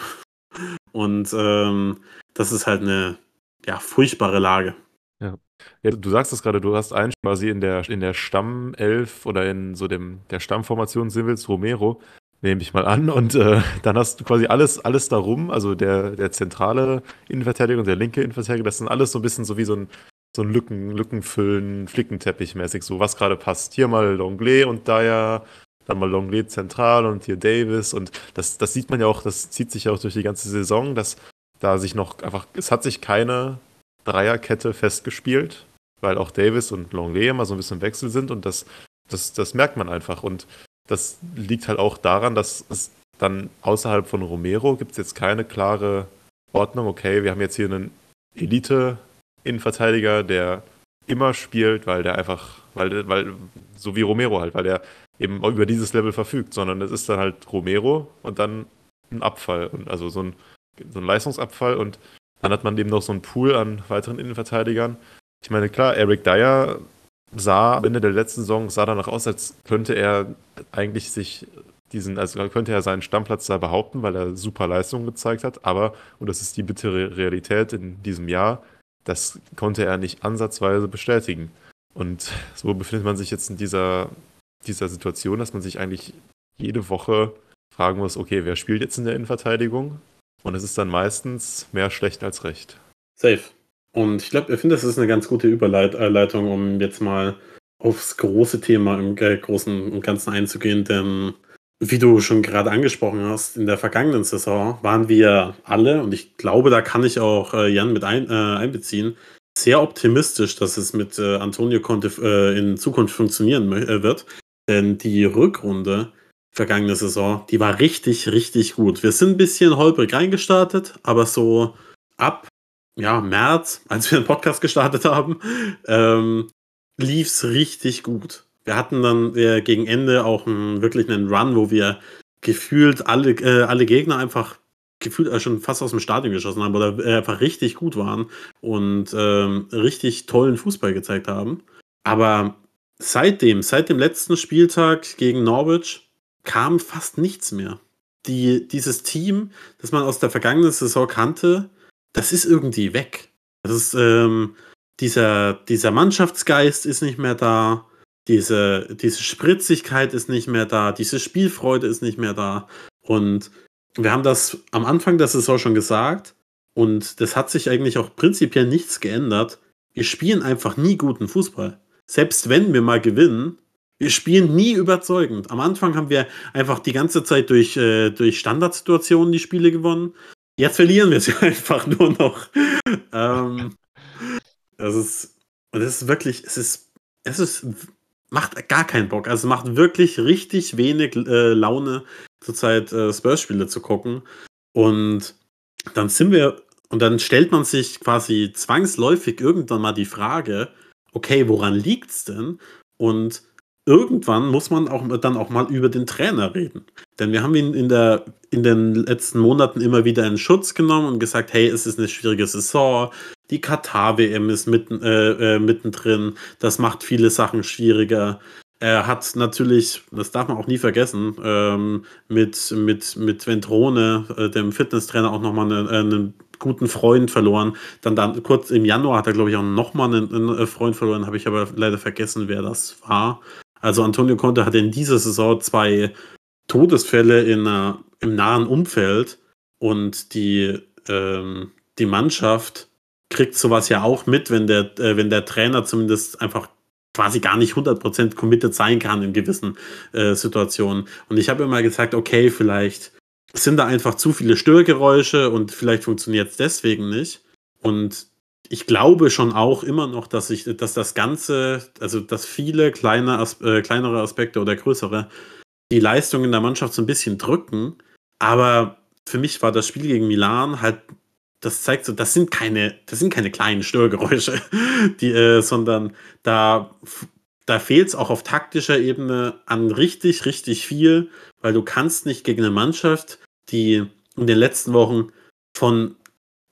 Und ähm, das ist halt eine ja, furchtbare Lage. Ja. ja du sagst es gerade, du hast einen quasi in der, in der Stammelf oder in so dem, der Stammformation Sivils Romero, nehme ich mal an. Und äh, dann hast du quasi alles, alles darum, also der, der zentrale Innenverteidiger und der linke Innenverteidiger, das sind alles so ein bisschen so wie so ein, so ein Lücken, Lückenfüllen, Flickenteppich-mäßig, so was gerade passt. Hier mal Longley und da ja dann mal Longley zentral und hier Davis und das, das sieht man ja auch, das zieht sich ja auch durch die ganze Saison, dass da sich noch einfach, es hat sich keine Dreierkette festgespielt, weil auch Davis und Longley immer so ein bisschen im Wechsel sind und das, das, das merkt man einfach. Und das liegt halt auch daran, dass es dann außerhalb von Romero gibt es jetzt keine klare Ordnung. Okay, wir haben jetzt hier einen Elite-Innenverteidiger, der immer spielt, weil der einfach, weil, weil, so wie Romero halt, weil der eben über dieses Level verfügt, sondern es ist dann halt Romero und dann ein Abfall. Und also so ein so ein Leistungsabfall und dann hat man eben noch so einen Pool an weiteren Innenverteidigern. Ich meine, klar, Eric Dyer sah am Ende der letzten Saison sah danach aus, als könnte er eigentlich sich diesen, also könnte er seinen Stammplatz da behaupten, weil er super Leistungen gezeigt hat. Aber, und das ist die bittere Realität in diesem Jahr, das konnte er nicht ansatzweise bestätigen. Und so befindet man sich jetzt in dieser, dieser Situation, dass man sich eigentlich jede Woche fragen muss, okay, wer spielt jetzt in der Innenverteidigung? Und es ist dann meistens mehr schlecht als recht. Safe. Und ich glaube, ich finde, das ist eine ganz gute Überleitung, um jetzt mal aufs große Thema im äh, Großen und Ganzen einzugehen, denn wie du schon gerade angesprochen hast, in der vergangenen Saison waren wir alle, und ich glaube, da kann ich auch äh, Jan mit ein, äh, einbeziehen, sehr optimistisch, dass es mit äh, Antonio Conte äh, in Zukunft funktionieren äh, wird. Denn die Rückrunde vergangene Saison, die war richtig, richtig gut. Wir sind ein bisschen holprig reingestartet, aber so ab ja, März, als wir den Podcast gestartet haben, ähm, lief es richtig gut. Wir hatten dann äh, gegen Ende auch einen, wirklich einen Run, wo wir gefühlt alle, äh, alle Gegner einfach gefühlt äh, schon fast aus dem Stadion geschossen haben oder äh, einfach richtig gut waren und ähm, richtig tollen Fußball gezeigt haben. Aber seitdem, seit dem letzten Spieltag gegen Norwich, kam fast nichts mehr. Die, dieses Team, das man aus der vergangenen Saison kannte, das ist irgendwie weg. Das ist, ähm, dieser, dieser Mannschaftsgeist ist nicht mehr da diese, diese Spritzigkeit ist nicht mehr da, diese Spielfreude ist nicht mehr da. Und wir haben das am Anfang der Saison schon gesagt und das hat sich eigentlich auch prinzipiell nichts geändert. Wir spielen einfach nie guten Fußball. Selbst wenn wir mal gewinnen, wir spielen nie überzeugend. Am Anfang haben wir einfach die ganze Zeit durch, äh, durch Standardsituationen die Spiele gewonnen. Jetzt verlieren wir sie einfach nur noch. ähm, das ist, das ist wirklich, es ist, es ist macht gar keinen Bock. Also macht wirklich richtig wenig äh, Laune, zurzeit äh, Spurs-Spiele zu gucken. Und dann sind wir, und dann stellt man sich quasi zwangsläufig irgendwann mal die Frage, okay, woran liegt's denn? Und irgendwann muss man auch dann auch mal über den Trainer reden. Denn wir haben ihn in, der, in den letzten Monaten immer wieder in Schutz genommen und gesagt, hey, es ist eine schwierige Saison, die Katar-WM ist mitten, äh, äh, mittendrin, das macht viele Sachen schwieriger. Er hat natürlich, das darf man auch nie vergessen, ähm, mit, mit, mit Ventrone, äh, dem Fitnesstrainer, auch nochmal einen, einen guten Freund verloren. Dann, dann kurz im Januar hat er, glaube ich, auch nochmal einen, einen Freund verloren, habe ich aber leider vergessen, wer das war. Also Antonio Conte hatte in dieser Saison zwei Todesfälle in, uh, im nahen Umfeld und die, ähm, die Mannschaft kriegt sowas ja auch mit, wenn der, äh, wenn der Trainer zumindest einfach quasi gar nicht 100% committed sein kann in gewissen äh, Situationen. Und ich habe immer gesagt, okay, vielleicht sind da einfach zu viele Störgeräusche und vielleicht funktioniert es deswegen nicht. Und ich glaube schon auch immer noch, dass ich, dass das Ganze, also dass viele kleine, äh, kleinere Aspekte oder größere die Leistung in der Mannschaft so ein bisschen drücken. Aber für mich war das Spiel gegen Milan halt, das zeigt so, das sind keine, das sind keine kleinen Störgeräusche, die, äh, sondern da, da fehlt es auch auf taktischer Ebene an richtig, richtig viel, weil du kannst nicht gegen eine Mannschaft, die in den letzten Wochen von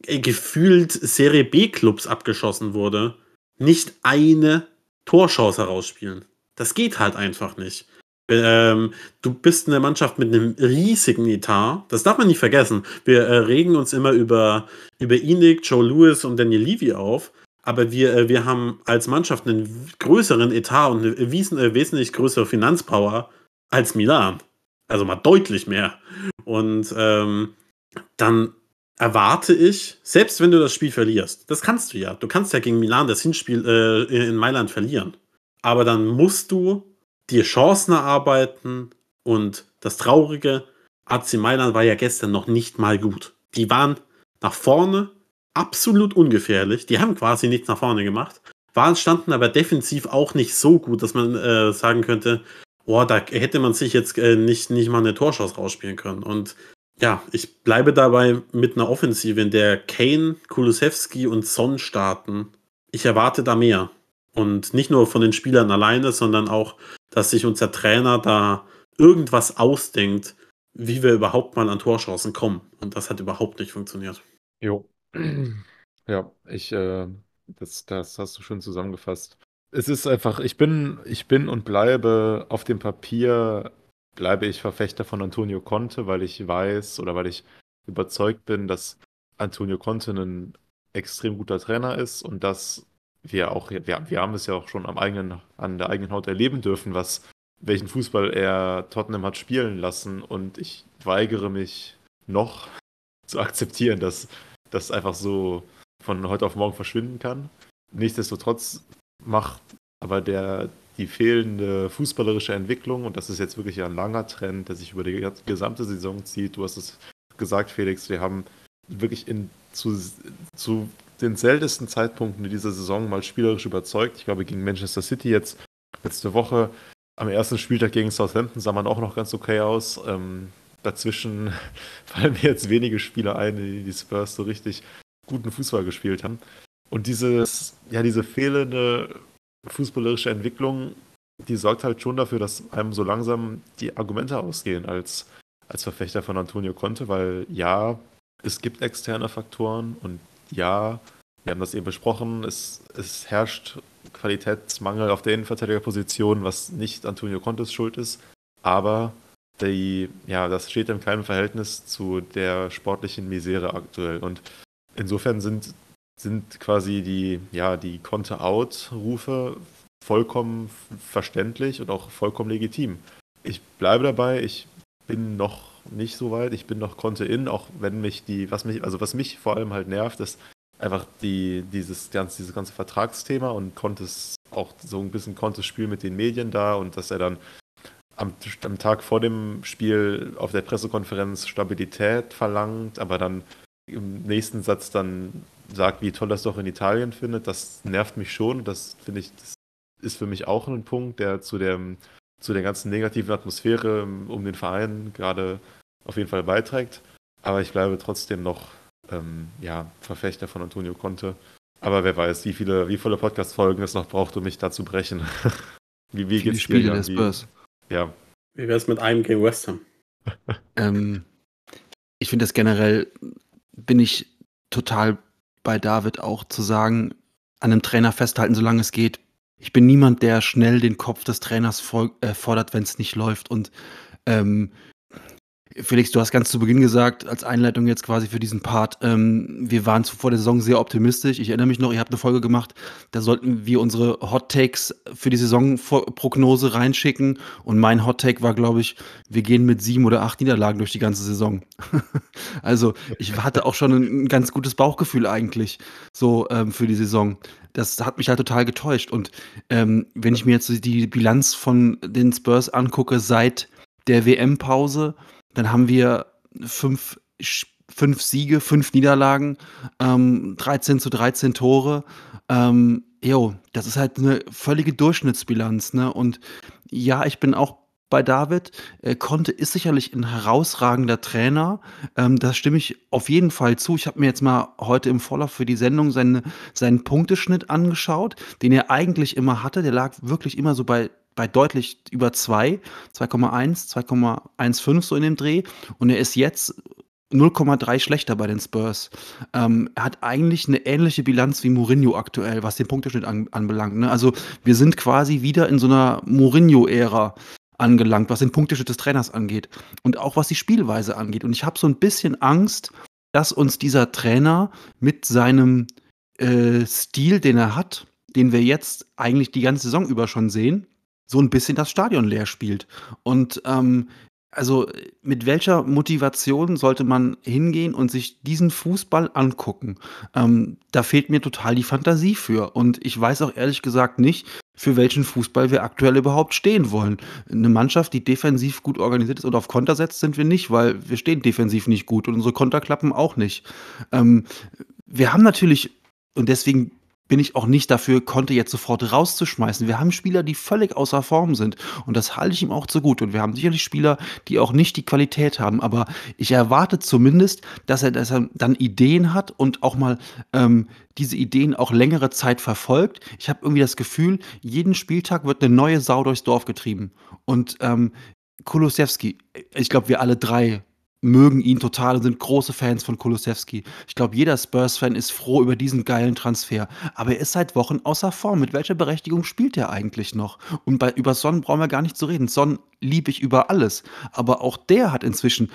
gefühlt Serie B-Clubs abgeschossen wurde, nicht eine Torchance herausspielen. Das geht halt einfach nicht. Ähm, du bist eine Mannschaft mit einem riesigen Etat. Das darf man nicht vergessen. Wir äh, regen uns immer über, über Inik, Joe Lewis und Daniel Levy auf. Aber wir, äh, wir haben als Mannschaft einen größeren Etat und eine wes äh, wesentlich größere Finanzpower als Milan. Also mal deutlich mehr. Und ähm, dann erwarte ich, selbst wenn du das Spiel verlierst, das kannst du ja. Du kannst ja gegen Milan das Hinspiel äh, in Mailand verlieren. Aber dann musst du dir Chancen erarbeiten und das Traurige, AC Mailand war ja gestern noch nicht mal gut. Die waren nach vorne absolut ungefährlich. Die haben quasi nichts nach vorne gemacht. Waren standen aber defensiv auch nicht so gut, dass man äh, sagen könnte, boah, da hätte man sich jetzt äh, nicht, nicht mal eine Torschance rausspielen können. Und ja, ich bleibe dabei mit einer Offensive, in der Kane, Kulusewski und Son starten. Ich erwarte da mehr. Und nicht nur von den Spielern alleine, sondern auch, dass sich unser Trainer da irgendwas ausdenkt, wie wir überhaupt mal an Torchancen kommen. Und das hat überhaupt nicht funktioniert. Jo. Ja, ich, äh, das, das hast du schön zusammengefasst. Es ist einfach, ich bin, ich bin und bleibe auf dem Papier bleibe ich Verfechter von Antonio Conte, weil ich weiß oder weil ich überzeugt bin, dass Antonio Conte ein extrem guter Trainer ist und dass wir auch, wir, wir haben es ja auch schon am eigenen, an der eigenen Haut erleben dürfen, was, welchen Fußball er Tottenham hat spielen lassen. Und ich weigere mich noch zu akzeptieren, dass das einfach so von heute auf morgen verschwinden kann. Nichtsdestotrotz macht aber der, die fehlende fußballerische Entwicklung, und das ist jetzt wirklich ein langer Trend, der sich über die gesamte Saison zieht. Du hast es gesagt, Felix, wir haben wirklich in, zu, zu den seltensten Zeitpunkten in dieser Saison mal spielerisch überzeugt. Ich glaube, gegen Manchester City jetzt letzte Woche am ersten Spieltag gegen Southampton sah man auch noch ganz okay aus. Ähm, dazwischen fallen mir jetzt wenige Spieler ein, die die Spurs so richtig guten Fußball gespielt haben. Und dieses, ja, diese fehlende fußballerische Entwicklung, die sorgt halt schon dafür, dass einem so langsam die Argumente ausgehen als, als Verfechter von Antonio Conte, weil ja, es gibt externe Faktoren und ja, wir haben das eben besprochen, es, es herrscht Qualitätsmangel auf der Innenverteidigerposition, was nicht Antonio Contes Schuld ist, aber die, ja, das steht im kleinen Verhältnis zu der sportlichen Misere aktuell. Und insofern sind, sind quasi die, ja, die Conte-Out-Rufe vollkommen verständlich und auch vollkommen legitim. Ich bleibe dabei, ich bin noch nicht so weit, ich bin noch Conte-In, auch wenn mich die, was mich, also was mich vor allem halt nervt, ist einfach die, dieses, ganz, dieses ganze Vertragsthema und Contes auch so ein bisschen Contes Spiel mit den Medien da und dass er dann am, am Tag vor dem Spiel auf der Pressekonferenz Stabilität verlangt, aber dann im nächsten Satz dann sagt, wie toll das doch in Italien findet, das nervt mich schon. Das finde ich, das ist für mich auch ein Punkt, der zu, dem, zu der ganzen negativen Atmosphäre um den Verein gerade auf jeden Fall beiträgt. Aber ich bleibe trotzdem noch ähm, ja, Verfechter von Antonio Conte. Aber wer weiß, wie viele, wie viele Podcast-Folgen es noch braucht, um mich da zu brechen. wie wie geht's Spiele dir? Des Spurs. Ja. Wie wäre es mit einem gegen West Ham? ähm, ich finde das generell, bin ich total bei David auch zu sagen, an einem Trainer festhalten, solange es geht. Ich bin niemand, der schnell den Kopf des Trainers äh, fordert, wenn es nicht läuft. Und ähm, Felix, du hast ganz zu Beginn gesagt, als Einleitung jetzt quasi für diesen Part, ähm, wir waren zuvor der Saison sehr optimistisch. Ich erinnere mich noch, ihr habt eine Folge gemacht, da sollten wir unsere Hot Takes für die Saisonprognose reinschicken. Und mein Hot Take war, glaube ich, wir gehen mit sieben oder acht Niederlagen durch die ganze Saison. also ich hatte auch schon ein, ganz gutes Bauchgefühl eigentlich so ähm, für die Saison. Das hat mich halt total getäuscht. Und ähm, wenn ich mir jetzt die Bilanz von den Spurs angucke seit der WM-Pause, dann haben wir fünf, fünf Siege, fünf Niederlagen, ähm, 13 zu 13 Tore. Ähm, jo, das ist halt eine völlige Durchschnittsbilanz. Ne? Und ja, ich bin auch bei David. Äh, Conte ist sicherlich ein herausragender Trainer. Ähm, da stimme ich auf jeden Fall zu. Ich habe mir jetzt mal heute im Vorlauf für die Sendung seine, seinen Punkteschnitt angeschaut, den er eigentlich immer hatte. Der lag wirklich immer so bei bei deutlich über 2, 2,1, 2,15 so in dem Dreh. Und er ist jetzt 0,3 schlechter bei den Spurs. Ähm, er hat eigentlich eine ähnliche Bilanz wie Mourinho aktuell, was den Punkteschnitt an, anbelangt. Ne? Also wir sind quasi wieder in so einer Mourinho-Ära angelangt, was den Punkteschnitt des Trainers angeht und auch was die Spielweise angeht. Und ich habe so ein bisschen Angst, dass uns dieser Trainer mit seinem äh, Stil, den er hat, den wir jetzt eigentlich die ganze Saison über schon sehen, so ein bisschen das Stadion leer spielt. Und ähm, also mit welcher Motivation sollte man hingehen und sich diesen Fußball angucken? Ähm, da fehlt mir total die Fantasie für. Und ich weiß auch ehrlich gesagt nicht, für welchen Fußball wir aktuell überhaupt stehen wollen. Eine Mannschaft, die defensiv gut organisiert ist und auf Konter setzt, sind wir nicht, weil wir stehen defensiv nicht gut und unsere Konter klappen auch nicht. Ähm, wir haben natürlich, und deswegen bin ich auch nicht dafür, Conte jetzt sofort rauszuschmeißen. Wir haben Spieler, die völlig außer Form sind und das halte ich ihm auch zugute. Und wir haben sicherlich Spieler, die auch nicht die Qualität haben, aber ich erwarte zumindest, dass er, dass er dann Ideen hat und auch mal ähm, diese Ideen auch längere Zeit verfolgt. Ich habe irgendwie das Gefühl, jeden Spieltag wird eine neue Sau durchs Dorf getrieben. Und ähm, Kulusewski, ich glaube, wir alle drei mögen ihn total und sind große Fans von Kulusewski. Ich glaube, jeder Spurs-Fan ist froh über diesen geilen Transfer. Aber er ist seit Wochen außer Form. Mit welcher Berechtigung spielt er eigentlich noch? Und bei, über Son brauchen wir gar nicht zu reden. Son liebe ich über alles. Aber auch der hat inzwischen,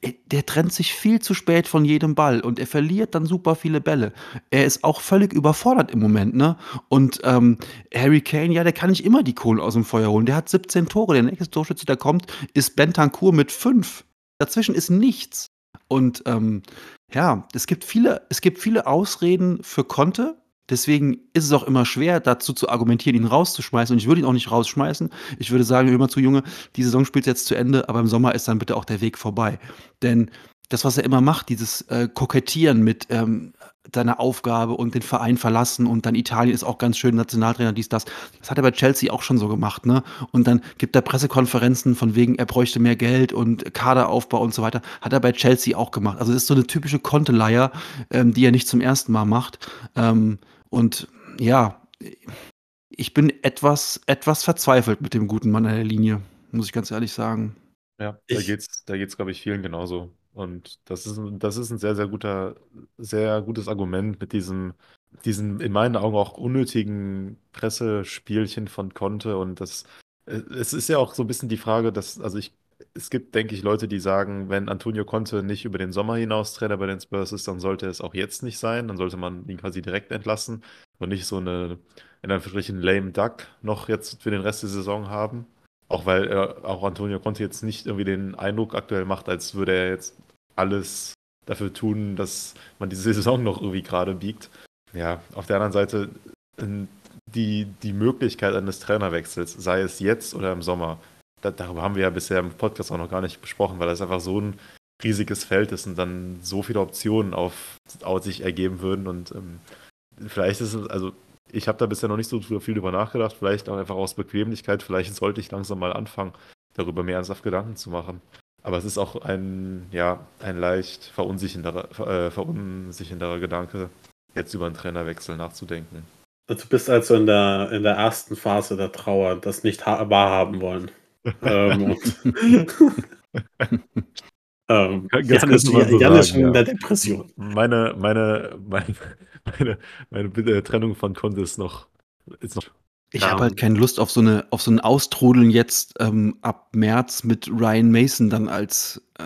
äh, der trennt sich viel zu spät von jedem Ball und er verliert dann super viele Bälle. Er ist auch völlig überfordert im Moment, ne? Und ähm, Harry Kane, ja, der kann nicht immer die Kohlen aus dem Feuer holen. Der hat 17 Tore. Der nächste Torschütze, der kommt, ist Bentancur mit 5. Dazwischen ist nichts. Und ähm, ja, es gibt viele, es gibt viele Ausreden für Conte. Deswegen ist es auch immer schwer, dazu zu argumentieren, ihn rauszuschmeißen. Und ich würde ihn auch nicht rausschmeißen. Ich würde sagen, immer zu Junge, die Saison spielt jetzt zu Ende, aber im Sommer ist dann bitte auch der Weg vorbei. Denn das, was er immer macht, dieses äh, Kokettieren mit ähm, seiner Aufgabe und den Verein verlassen und dann Italien ist auch ganz schön, Nationaltrainer, dies, das. Das hat er bei Chelsea auch schon so gemacht, ne? Und dann gibt er Pressekonferenzen von wegen, er bräuchte mehr Geld und Kaderaufbau und so weiter. Hat er bei Chelsea auch gemacht. Also das ist so eine typische Konteleier, ähm, die er nicht zum ersten Mal macht. Ähm, und ja, ich bin etwas, etwas verzweifelt mit dem guten Mann an der Linie, muss ich ganz ehrlich sagen. Ja, da geht's, da geht's, glaube ich, vielen genauso. Und das ist, das ist ein sehr, sehr guter, sehr gutes Argument mit diesem, diesen in meinen Augen auch unnötigen Pressespielchen von Conte. Und das, äh, es ist ja auch so ein bisschen die Frage, dass, also ich, es gibt, denke ich, Leute, die sagen, wenn Antonio Conte nicht über den Sommer hinaus Trainer bei den Spurs ist, dann sollte es auch jetzt nicht sein. Dann sollte man ihn quasi direkt entlassen und nicht so eine, in Anführungsstrichen, lame duck noch jetzt für den Rest der Saison haben. Auch weil er, auch Antonio Conte jetzt nicht irgendwie den Eindruck aktuell macht, als würde er jetzt alles dafür tun, dass man diese Saison noch irgendwie gerade biegt. Ja, auf der anderen Seite die, die Möglichkeit eines Trainerwechsels, sei es jetzt oder im Sommer, da, darüber haben wir ja bisher im Podcast auch noch gar nicht besprochen, weil das einfach so ein riesiges Feld ist und dann so viele Optionen auf, auf sich ergeben würden und ähm, vielleicht ist es, also ich habe da bisher noch nicht so viel drüber nachgedacht, vielleicht auch einfach aus Bequemlichkeit, vielleicht sollte ich langsam mal anfangen, darüber mehr ernsthaft Gedanken zu machen. Aber es ist auch ein, ja, ein leicht verunsichernderer, äh, verunsichernderer Gedanke, jetzt über einen Trainerwechsel nachzudenken. Du bist also in der, in der ersten Phase der Trauer, das nicht wahrhaben wollen. ähm, ähm, Jan ist, so Jan ist schon in der Depression. Meine, meine, meine, meine, meine, meine Trennung von Conte ist noch, ist noch ich habe halt keine Lust auf so eine auf so ein Austrudeln jetzt ähm, ab März mit Ryan Mason dann als äh,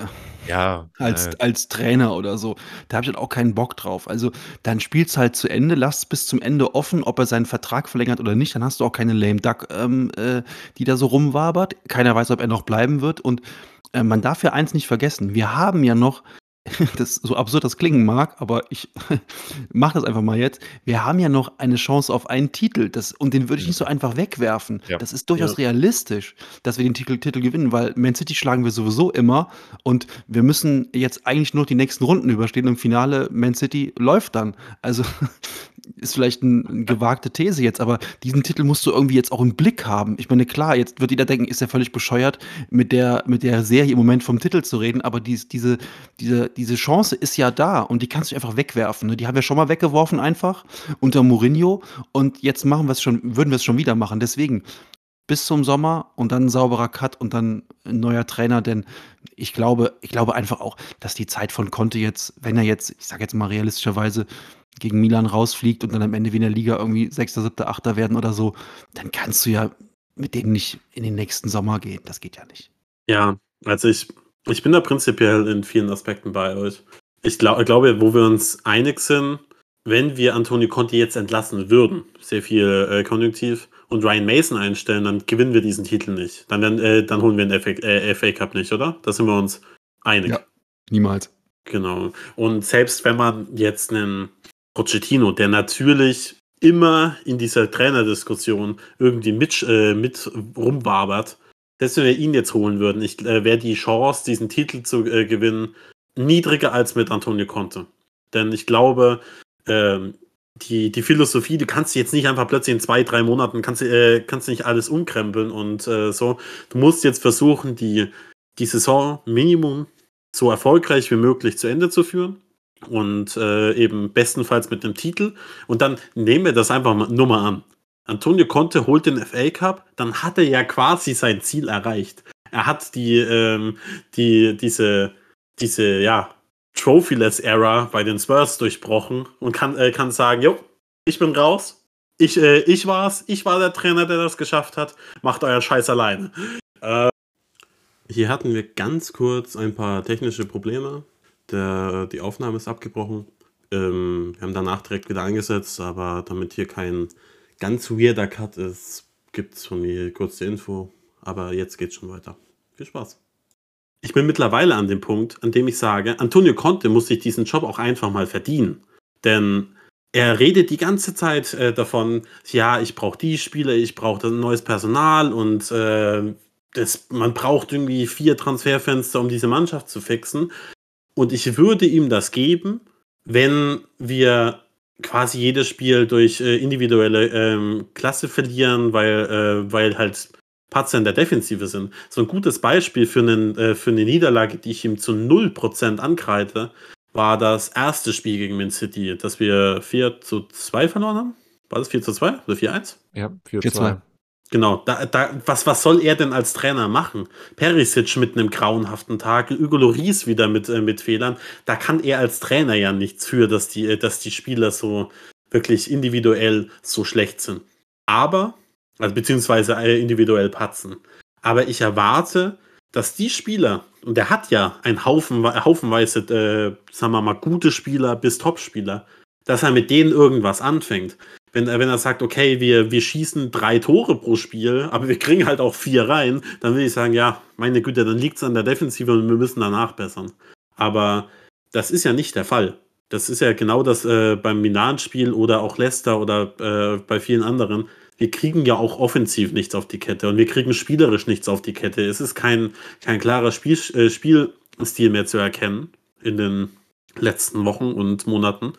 ja, als, äh. als Trainer oder so. Da habe ich halt auch keinen Bock drauf. Also dann spielt's halt zu Ende, lasst bis zum Ende offen, ob er seinen Vertrag verlängert oder nicht. Dann hast du auch keine lame Duck, ähm, äh, die da so rumwabert. Keiner weiß, ob er noch bleiben wird. Und äh, man darf ja eins nicht vergessen: Wir haben ja noch das so absurd das klingen mag, aber ich mache das einfach mal jetzt. Wir haben ja noch eine Chance auf einen Titel das, und den würde ich nicht so einfach wegwerfen. Ja. Das ist durchaus ja. realistisch, dass wir den Titel, Titel gewinnen, weil Man City schlagen wir sowieso immer und wir müssen jetzt eigentlich nur die nächsten Runden überstehen. Im Finale Man City läuft dann. Also ist vielleicht eine ein gewagte These jetzt, aber diesen Titel musst du irgendwie jetzt auch im Blick haben. Ich meine, klar, jetzt wird jeder denken, ist er völlig bescheuert, mit der, mit der Serie im Moment vom Titel zu reden, aber dies, diese, diese, diese Chance ist ja da und die kannst du einfach wegwerfen. Ne? Die haben wir schon mal weggeworfen einfach unter Mourinho und jetzt machen wir es schon, würden wir es schon wieder machen. Deswegen bis zum Sommer und dann ein sauberer Cut und dann ein neuer Trainer, denn ich glaube, ich glaube einfach auch, dass die Zeit von Conte jetzt, wenn er jetzt, ich sage jetzt mal realistischerweise, gegen Milan rausfliegt und dann am Ende wie in der Liga irgendwie Sechster, Siebter, Achter werden oder so, dann kannst du ja mit dem nicht in den nächsten Sommer gehen. Das geht ja nicht. Ja, also ich, ich bin da prinzipiell in vielen Aspekten bei euch. Ich glaub, glaube, wo wir uns einig sind, wenn wir Antonio Conti jetzt entlassen würden, sehr viel äh, Konjunktiv, und Ryan Mason einstellen, dann gewinnen wir diesen Titel nicht. Dann, werden, äh, dann holen wir den FA, äh, FA Cup nicht, oder? Da sind wir uns einig. Ja, niemals. Genau. Und selbst wenn man jetzt einen Pochettino, der natürlich immer in dieser Trainerdiskussion irgendwie mit, äh, mit rumwabert, selbst wenn wir ihn jetzt holen würden, ich, äh, wäre die Chance, diesen Titel zu äh, gewinnen, niedriger als mit Antonio Conte. Denn ich glaube, ähm, die, die Philosophie, du kannst jetzt nicht einfach plötzlich in zwei, drei Monaten, kannst, äh, kannst nicht alles umkrempeln und äh, so. Du musst jetzt versuchen, die, die Saison Minimum so erfolgreich wie möglich zu Ende zu führen und äh, eben bestenfalls mit einem Titel. Und dann nehmen wir das einfach mal, nur mal an. Antonio Conte holt den FA Cup, dann hat er ja quasi sein Ziel erreicht. Er hat die, ähm, die, diese, diese, ja, Trophyless-Era bei den Spurs durchbrochen und kann, äh, kann sagen, jo, ich bin raus. Ich, äh, ich war's. Ich war der Trainer, der das geschafft hat. Macht euer Scheiß alleine. Äh, hier hatten wir ganz kurz ein paar technische Probleme. Der, die Aufnahme ist abgebrochen. Ähm, wir haben danach direkt wieder eingesetzt, aber damit hier kein ganz weirder Cut ist, gibt es von mir kurz die Info. Aber jetzt geht's schon weiter. Viel Spaß. Ich bin mittlerweile an dem Punkt, an dem ich sage, Antonio Conte muss sich diesen Job auch einfach mal verdienen. Denn er redet die ganze Zeit äh, davon, ja, ich brauche die Spieler, ich brauche neues Personal und äh, das, man braucht irgendwie vier Transferfenster, um diese Mannschaft zu fixen. Und ich würde ihm das geben, wenn wir quasi jedes Spiel durch äh, individuelle ähm, Klasse verlieren, weil, äh, weil halt Patzer in der Defensive sind. So ein gutes Beispiel für, einen, äh, für eine Niederlage, die ich ihm zu 0% ankreide, war das erste Spiel gegen Man City, dass wir 4 zu 2 verloren haben. War das 4 zu 2 oder 4-1? Ja, 4 zu 2. Genau, da, da, was, was soll er denn als Trainer machen? Perisic mit einem grauenhaften Tag, Hugo Loris wieder mit, äh, mit Fehlern. Da kann er als Trainer ja nichts für, dass die, äh, dass die Spieler so wirklich individuell so schlecht sind. Aber, also beziehungsweise äh, individuell patzen. Aber ich erwarte, dass die Spieler, und er hat ja einen Haufen, haufenweise, äh, sagen wir mal, gute Spieler bis Top-Spieler, dass er mit denen irgendwas anfängt wenn, wenn er sagt, okay, wir, wir schießen drei Tore pro Spiel, aber wir kriegen halt auch vier rein, dann würde ich sagen, ja, meine Güte, dann liegt es an der Defensive und wir müssen danach bessern. Aber das ist ja nicht der Fall. Das ist ja genau das äh, beim Milan-Spiel oder auch Leicester oder äh, bei vielen anderen. Wir kriegen ja auch offensiv nichts auf die Kette und wir kriegen spielerisch nichts auf die Kette. Es ist kein, kein klarer Spiel, äh, Spielstil mehr zu erkennen in den letzten Wochen und Monaten.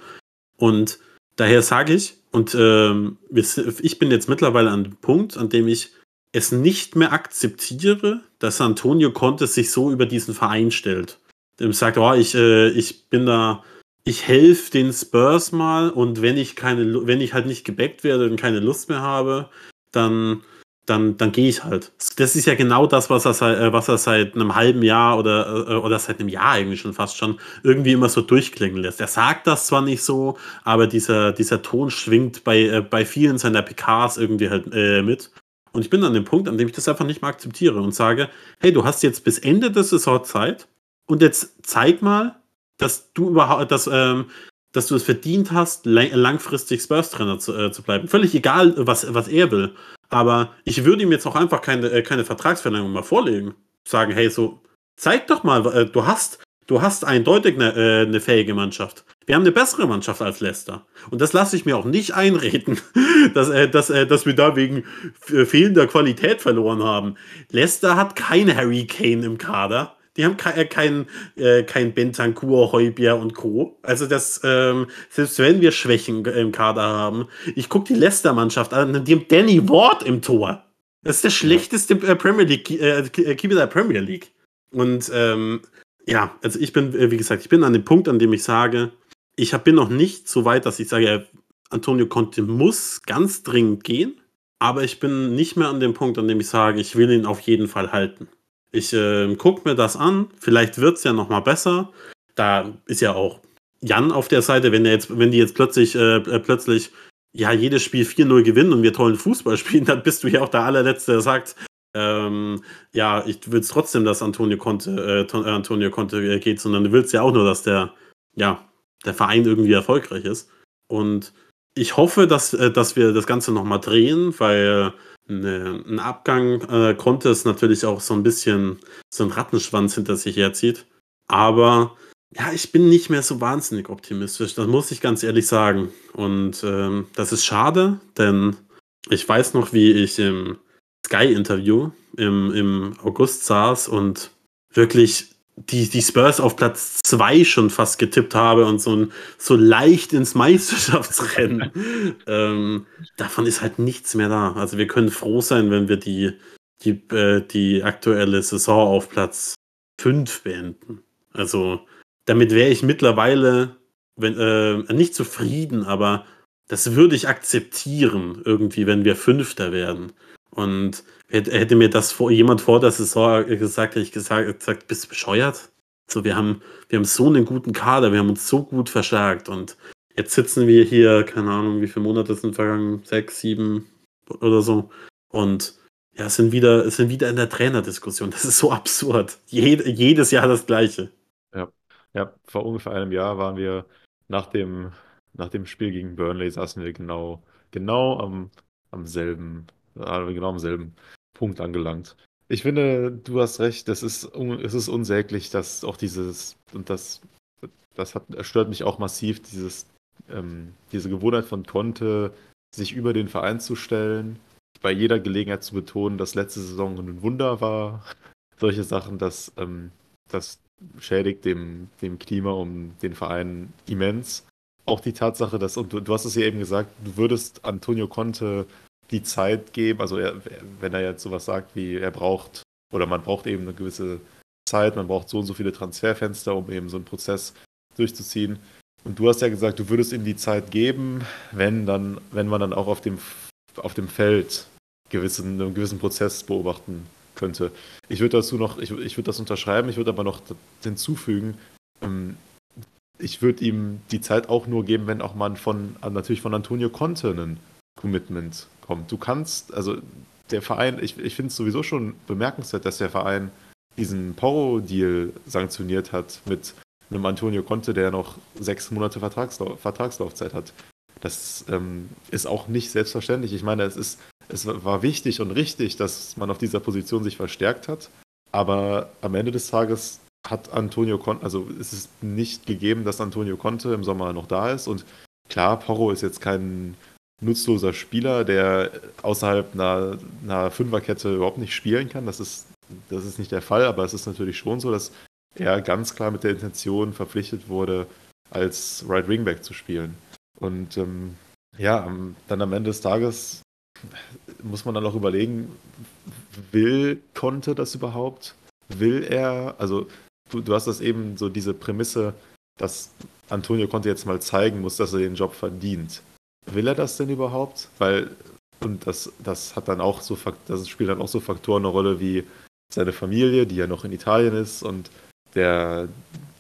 Und daher sage ich, und ähm, ich bin jetzt mittlerweile an dem Punkt, an dem ich es nicht mehr akzeptiere, dass Antonio Conte sich so über diesen Verein stellt. Dem sagt, oh, ich, äh, ich bin da, ich helfe den Spurs mal und wenn ich keine, wenn ich halt nicht gebackt werde und keine Lust mehr habe, dann dann, dann gehe ich halt. Das ist ja genau das, was er, seit, äh, was er seit einem halben Jahr oder, äh, oder seit einem Jahr eigentlich schon fast schon irgendwie immer so durchklingen lässt. Er sagt das zwar nicht so, aber dieser, dieser Ton schwingt bei, äh, bei vielen seiner PKs irgendwie halt äh, mit. Und ich bin an dem Punkt, an dem ich das einfach nicht mehr akzeptiere und sage, hey, du hast jetzt bis Ende der Saison Zeit und jetzt zeig mal, dass du überhaupt, dass, ähm, dass du es verdient hast, langfristig Spurs-Trainer zu, äh, zu bleiben. Völlig egal, was, was er will. Aber ich würde ihm jetzt auch einfach keine, äh, keine Vertragsverlängerung mal vorlegen. Sagen, hey, so, zeig doch mal, äh, du hast, du hast eindeutig eine, äh, eine fähige Mannschaft. Wir haben eine bessere Mannschaft als Leicester. Und das lasse ich mir auch nicht einreden, dass, äh, dass, äh, dass wir da wegen fehlender Qualität verloren haben. Leicester hat kein Harry Kane im Kader. Die haben ke kein, äh, kein Bentancur, Heubier und Co. Also das, ähm, selbst wenn wir Schwächen im Kader haben, ich gucke die Leicester-Mannschaft an, die haben Danny Ward im Tor. Das ist der schlechteste äh, Premier League, äh, äh, Keeper der Premier League. Und ähm, ja, also ich bin, äh, wie gesagt, ich bin an dem Punkt, an dem ich sage, ich hab, bin noch nicht so weit, dass ich sage, Antonio Conte muss ganz dringend gehen, aber ich bin nicht mehr an dem Punkt, an dem ich sage, ich will ihn auf jeden Fall halten. Ich äh, gucke mir das an. Vielleicht wird es ja noch mal besser. Da ist ja auch Jan auf der Seite, wenn, der jetzt, wenn die jetzt plötzlich, äh, äh plötzlich ja, jedes Spiel 4-0 gewinnen und wir tollen Fußball spielen, dann bist du ja auch der allerletzte, der sagt, ähm, ja, ich will es trotzdem, dass Antonio Conte, äh, Antonio Conte äh, geht, sondern du willst ja auch nur, dass der, ja, der Verein irgendwie erfolgreich ist. Und ich hoffe, dass, äh, dass wir das Ganze nochmal drehen, weil eine, ein Abgang äh, konnte es natürlich auch so ein bisschen so einen Rattenschwanz hinter sich herzieht. Aber ja, ich bin nicht mehr so wahnsinnig optimistisch, das muss ich ganz ehrlich sagen. Und ähm, das ist schade, denn ich weiß noch, wie ich im Sky-Interview im, im August saß und wirklich die, die Spurs auf Platz 2 schon fast getippt habe und so, so leicht ins Meisterschaftsrennen. ähm, davon ist halt nichts mehr da. Also wir können froh sein, wenn wir die, die, äh, die aktuelle Saison auf Platz 5 beenden. Also damit wäre ich mittlerweile wenn, äh, nicht zufrieden, aber das würde ich akzeptieren, irgendwie, wenn wir Fünfter werden. Und hätte, mir das vor, jemand vor der Saison gesagt, hätte ich gesagt, gesagt bist du bescheuert? So, wir haben, wir haben so einen guten Kader, wir haben uns so gut verstärkt und jetzt sitzen wir hier, keine Ahnung, wie viele Monate sind vergangen, sechs, sieben oder so und ja, sind wieder, sind wieder in der Trainerdiskussion. Das ist so absurd. Jed jedes Jahr das Gleiche. Ja. ja, vor ungefähr einem Jahr waren wir nach dem, nach dem Spiel gegen Burnley saßen wir genau, genau am, am selben, genau am selben Punkt angelangt. Ich finde, du hast recht, das ist, es ist unsäglich, dass auch dieses, und das, das hat, stört mich auch massiv, dieses, ähm, diese Gewohnheit von Conte, sich über den Verein zu stellen, bei jeder Gelegenheit zu betonen, dass letzte Saison ein Wunder war. Solche Sachen, das, ähm, das schädigt dem, dem Klima um den Verein immens. Auch die Tatsache, dass, und du, du hast es ja eben gesagt, du würdest Antonio Conte die Zeit geben, also er, wenn er jetzt sowas sagt wie, er braucht, oder man braucht eben eine gewisse Zeit, man braucht so und so viele Transferfenster, um eben so einen Prozess durchzuziehen. Und du hast ja gesagt, du würdest ihm die Zeit geben, wenn dann, wenn man dann auch auf dem, auf dem Feld gewissen, einen gewissen Prozess beobachten könnte. Ich würde dazu noch, ich, ich würde das unterschreiben, ich würde aber noch hinzufügen, ähm, ich würde ihm die Zeit auch nur geben, wenn auch man von, natürlich von Antonio Conte einen Commitment kommt. Du kannst, also der Verein, ich, ich finde es sowieso schon bemerkenswert, dass der Verein diesen Porro-Deal sanktioniert hat mit einem Antonio Conte, der noch sechs Monate Vertragslau Vertragslaufzeit hat. Das ähm, ist auch nicht selbstverständlich. Ich meine, es ist, es war wichtig und richtig, dass man auf dieser Position sich verstärkt hat. Aber am Ende des Tages hat Antonio Conte, also es ist nicht gegeben, dass Antonio Conte im Sommer noch da ist. Und klar, Porro ist jetzt kein nutzloser Spieler, der außerhalb einer, einer Fünferkette überhaupt nicht spielen kann. Das ist, das ist nicht der Fall, aber es ist natürlich schon so, dass er ganz klar mit der Intention verpflichtet wurde, als Right Wingback zu spielen. Und ähm, ja, dann am Ende des Tages muss man dann auch überlegen, will Conte das überhaupt? Will er, also du, du hast das eben so diese Prämisse, dass Antonio Conte jetzt mal zeigen muss, dass er den Job verdient will er das denn überhaupt? Weil, und das, das hat dann auch so, das spielt dann auch so Faktoren eine Rolle wie seine Familie, die ja noch in Italien ist und der,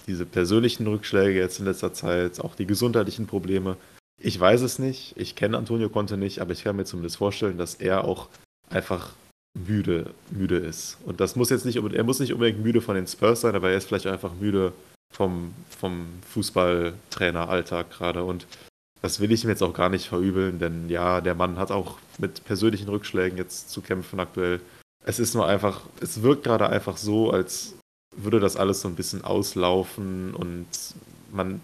diese persönlichen Rückschläge jetzt in letzter Zeit, auch die gesundheitlichen Probleme. Ich weiß es nicht, ich kenne Antonio Conte nicht, aber ich kann mir zumindest vorstellen, dass er auch einfach müde, müde ist. Und das muss jetzt nicht, er muss nicht unbedingt müde von den Spurs sein, aber er ist vielleicht einfach müde vom, vom Fußballtrainer-Alltag gerade. Und das will ich ihm jetzt auch gar nicht verübeln, denn ja, der Mann hat auch mit persönlichen Rückschlägen jetzt zu kämpfen aktuell. Es ist nur einfach, es wirkt gerade einfach so, als würde das alles so ein bisschen auslaufen und man,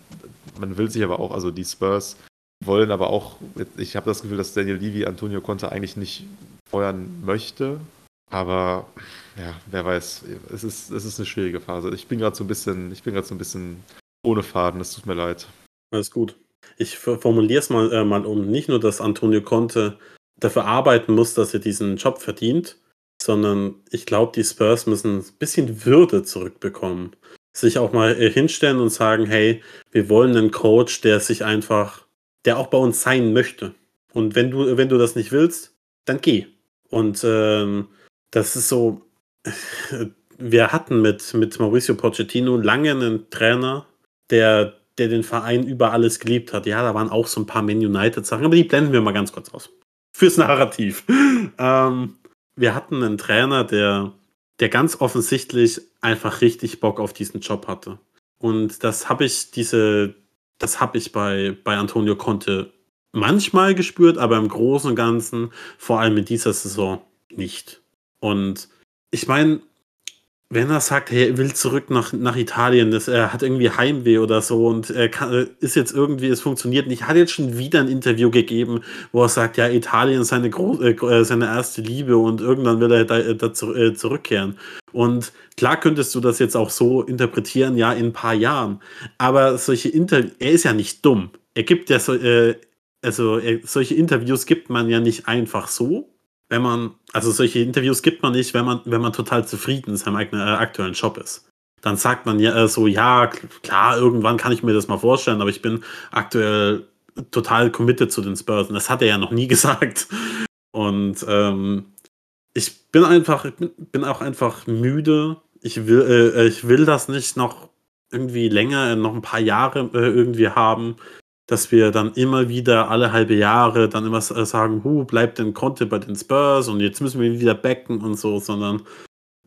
man will sich aber auch, also die Spurs wollen aber auch, ich habe das Gefühl, dass Daniel Levy Antonio Conte eigentlich nicht feuern möchte, aber ja, wer weiß, es ist, es ist eine schwierige Phase. Ich bin gerade so ein bisschen, ich bin gerade so ein bisschen ohne Faden, es tut mir leid. Alles gut. Ich formuliere es mal, äh, mal um. Nicht nur, dass Antonio Conte dafür arbeiten muss, dass er diesen Job verdient, sondern ich glaube, die Spurs müssen ein bisschen Würde zurückbekommen. Sich auch mal äh, hinstellen und sagen, hey, wir wollen einen Coach, der sich einfach, der auch bei uns sein möchte. Und wenn du, wenn du das nicht willst, dann geh. Und ähm, das ist so, wir hatten mit, mit Mauricio Pochettino lange einen Trainer, der der den Verein über alles geliebt hat. Ja, da waren auch so ein paar Man United-Sachen, aber die blenden wir mal ganz kurz aus. Fürs Narrativ. ähm, wir hatten einen Trainer, der, der ganz offensichtlich einfach richtig Bock auf diesen Job hatte. Und das habe ich diese, das habe ich bei, bei Antonio Conte manchmal gespürt, aber im Großen und Ganzen, vor allem in dieser Saison, nicht. Und ich meine, wenn er sagt, hey, er will zurück nach, nach Italien, das, er hat irgendwie Heimweh oder so und er kann, ist jetzt irgendwie, es funktioniert nicht. Hat jetzt schon wieder ein Interview gegeben, wo er sagt, ja, Italien ist seine, äh, seine erste Liebe und irgendwann will er da, äh, da äh, zurückkehren. Und klar könntest du das jetzt auch so interpretieren, ja, in ein paar Jahren. Aber solche Interviews, er ist ja nicht dumm. Er gibt ja so, äh, also solche Interviews gibt man ja nicht einfach so, wenn man, also solche Interviews gibt man nicht, wenn man, wenn man total zufrieden in seinem eigenen, äh, aktuellen Job ist. Dann sagt man ja äh, so, ja, klar, irgendwann kann ich mir das mal vorstellen, aber ich bin aktuell total committed zu den Spurs. Und das hat er ja noch nie gesagt. Und ähm, ich bin einfach, ich bin, bin auch einfach müde. Ich will, äh, ich will das nicht noch irgendwie länger, noch ein paar Jahre äh, irgendwie haben, dass wir dann immer wieder alle halbe Jahre dann immer äh, sagen, hu, bleibt denn Conte bei den Spurs und jetzt müssen wir ihn wieder backen und so, sondern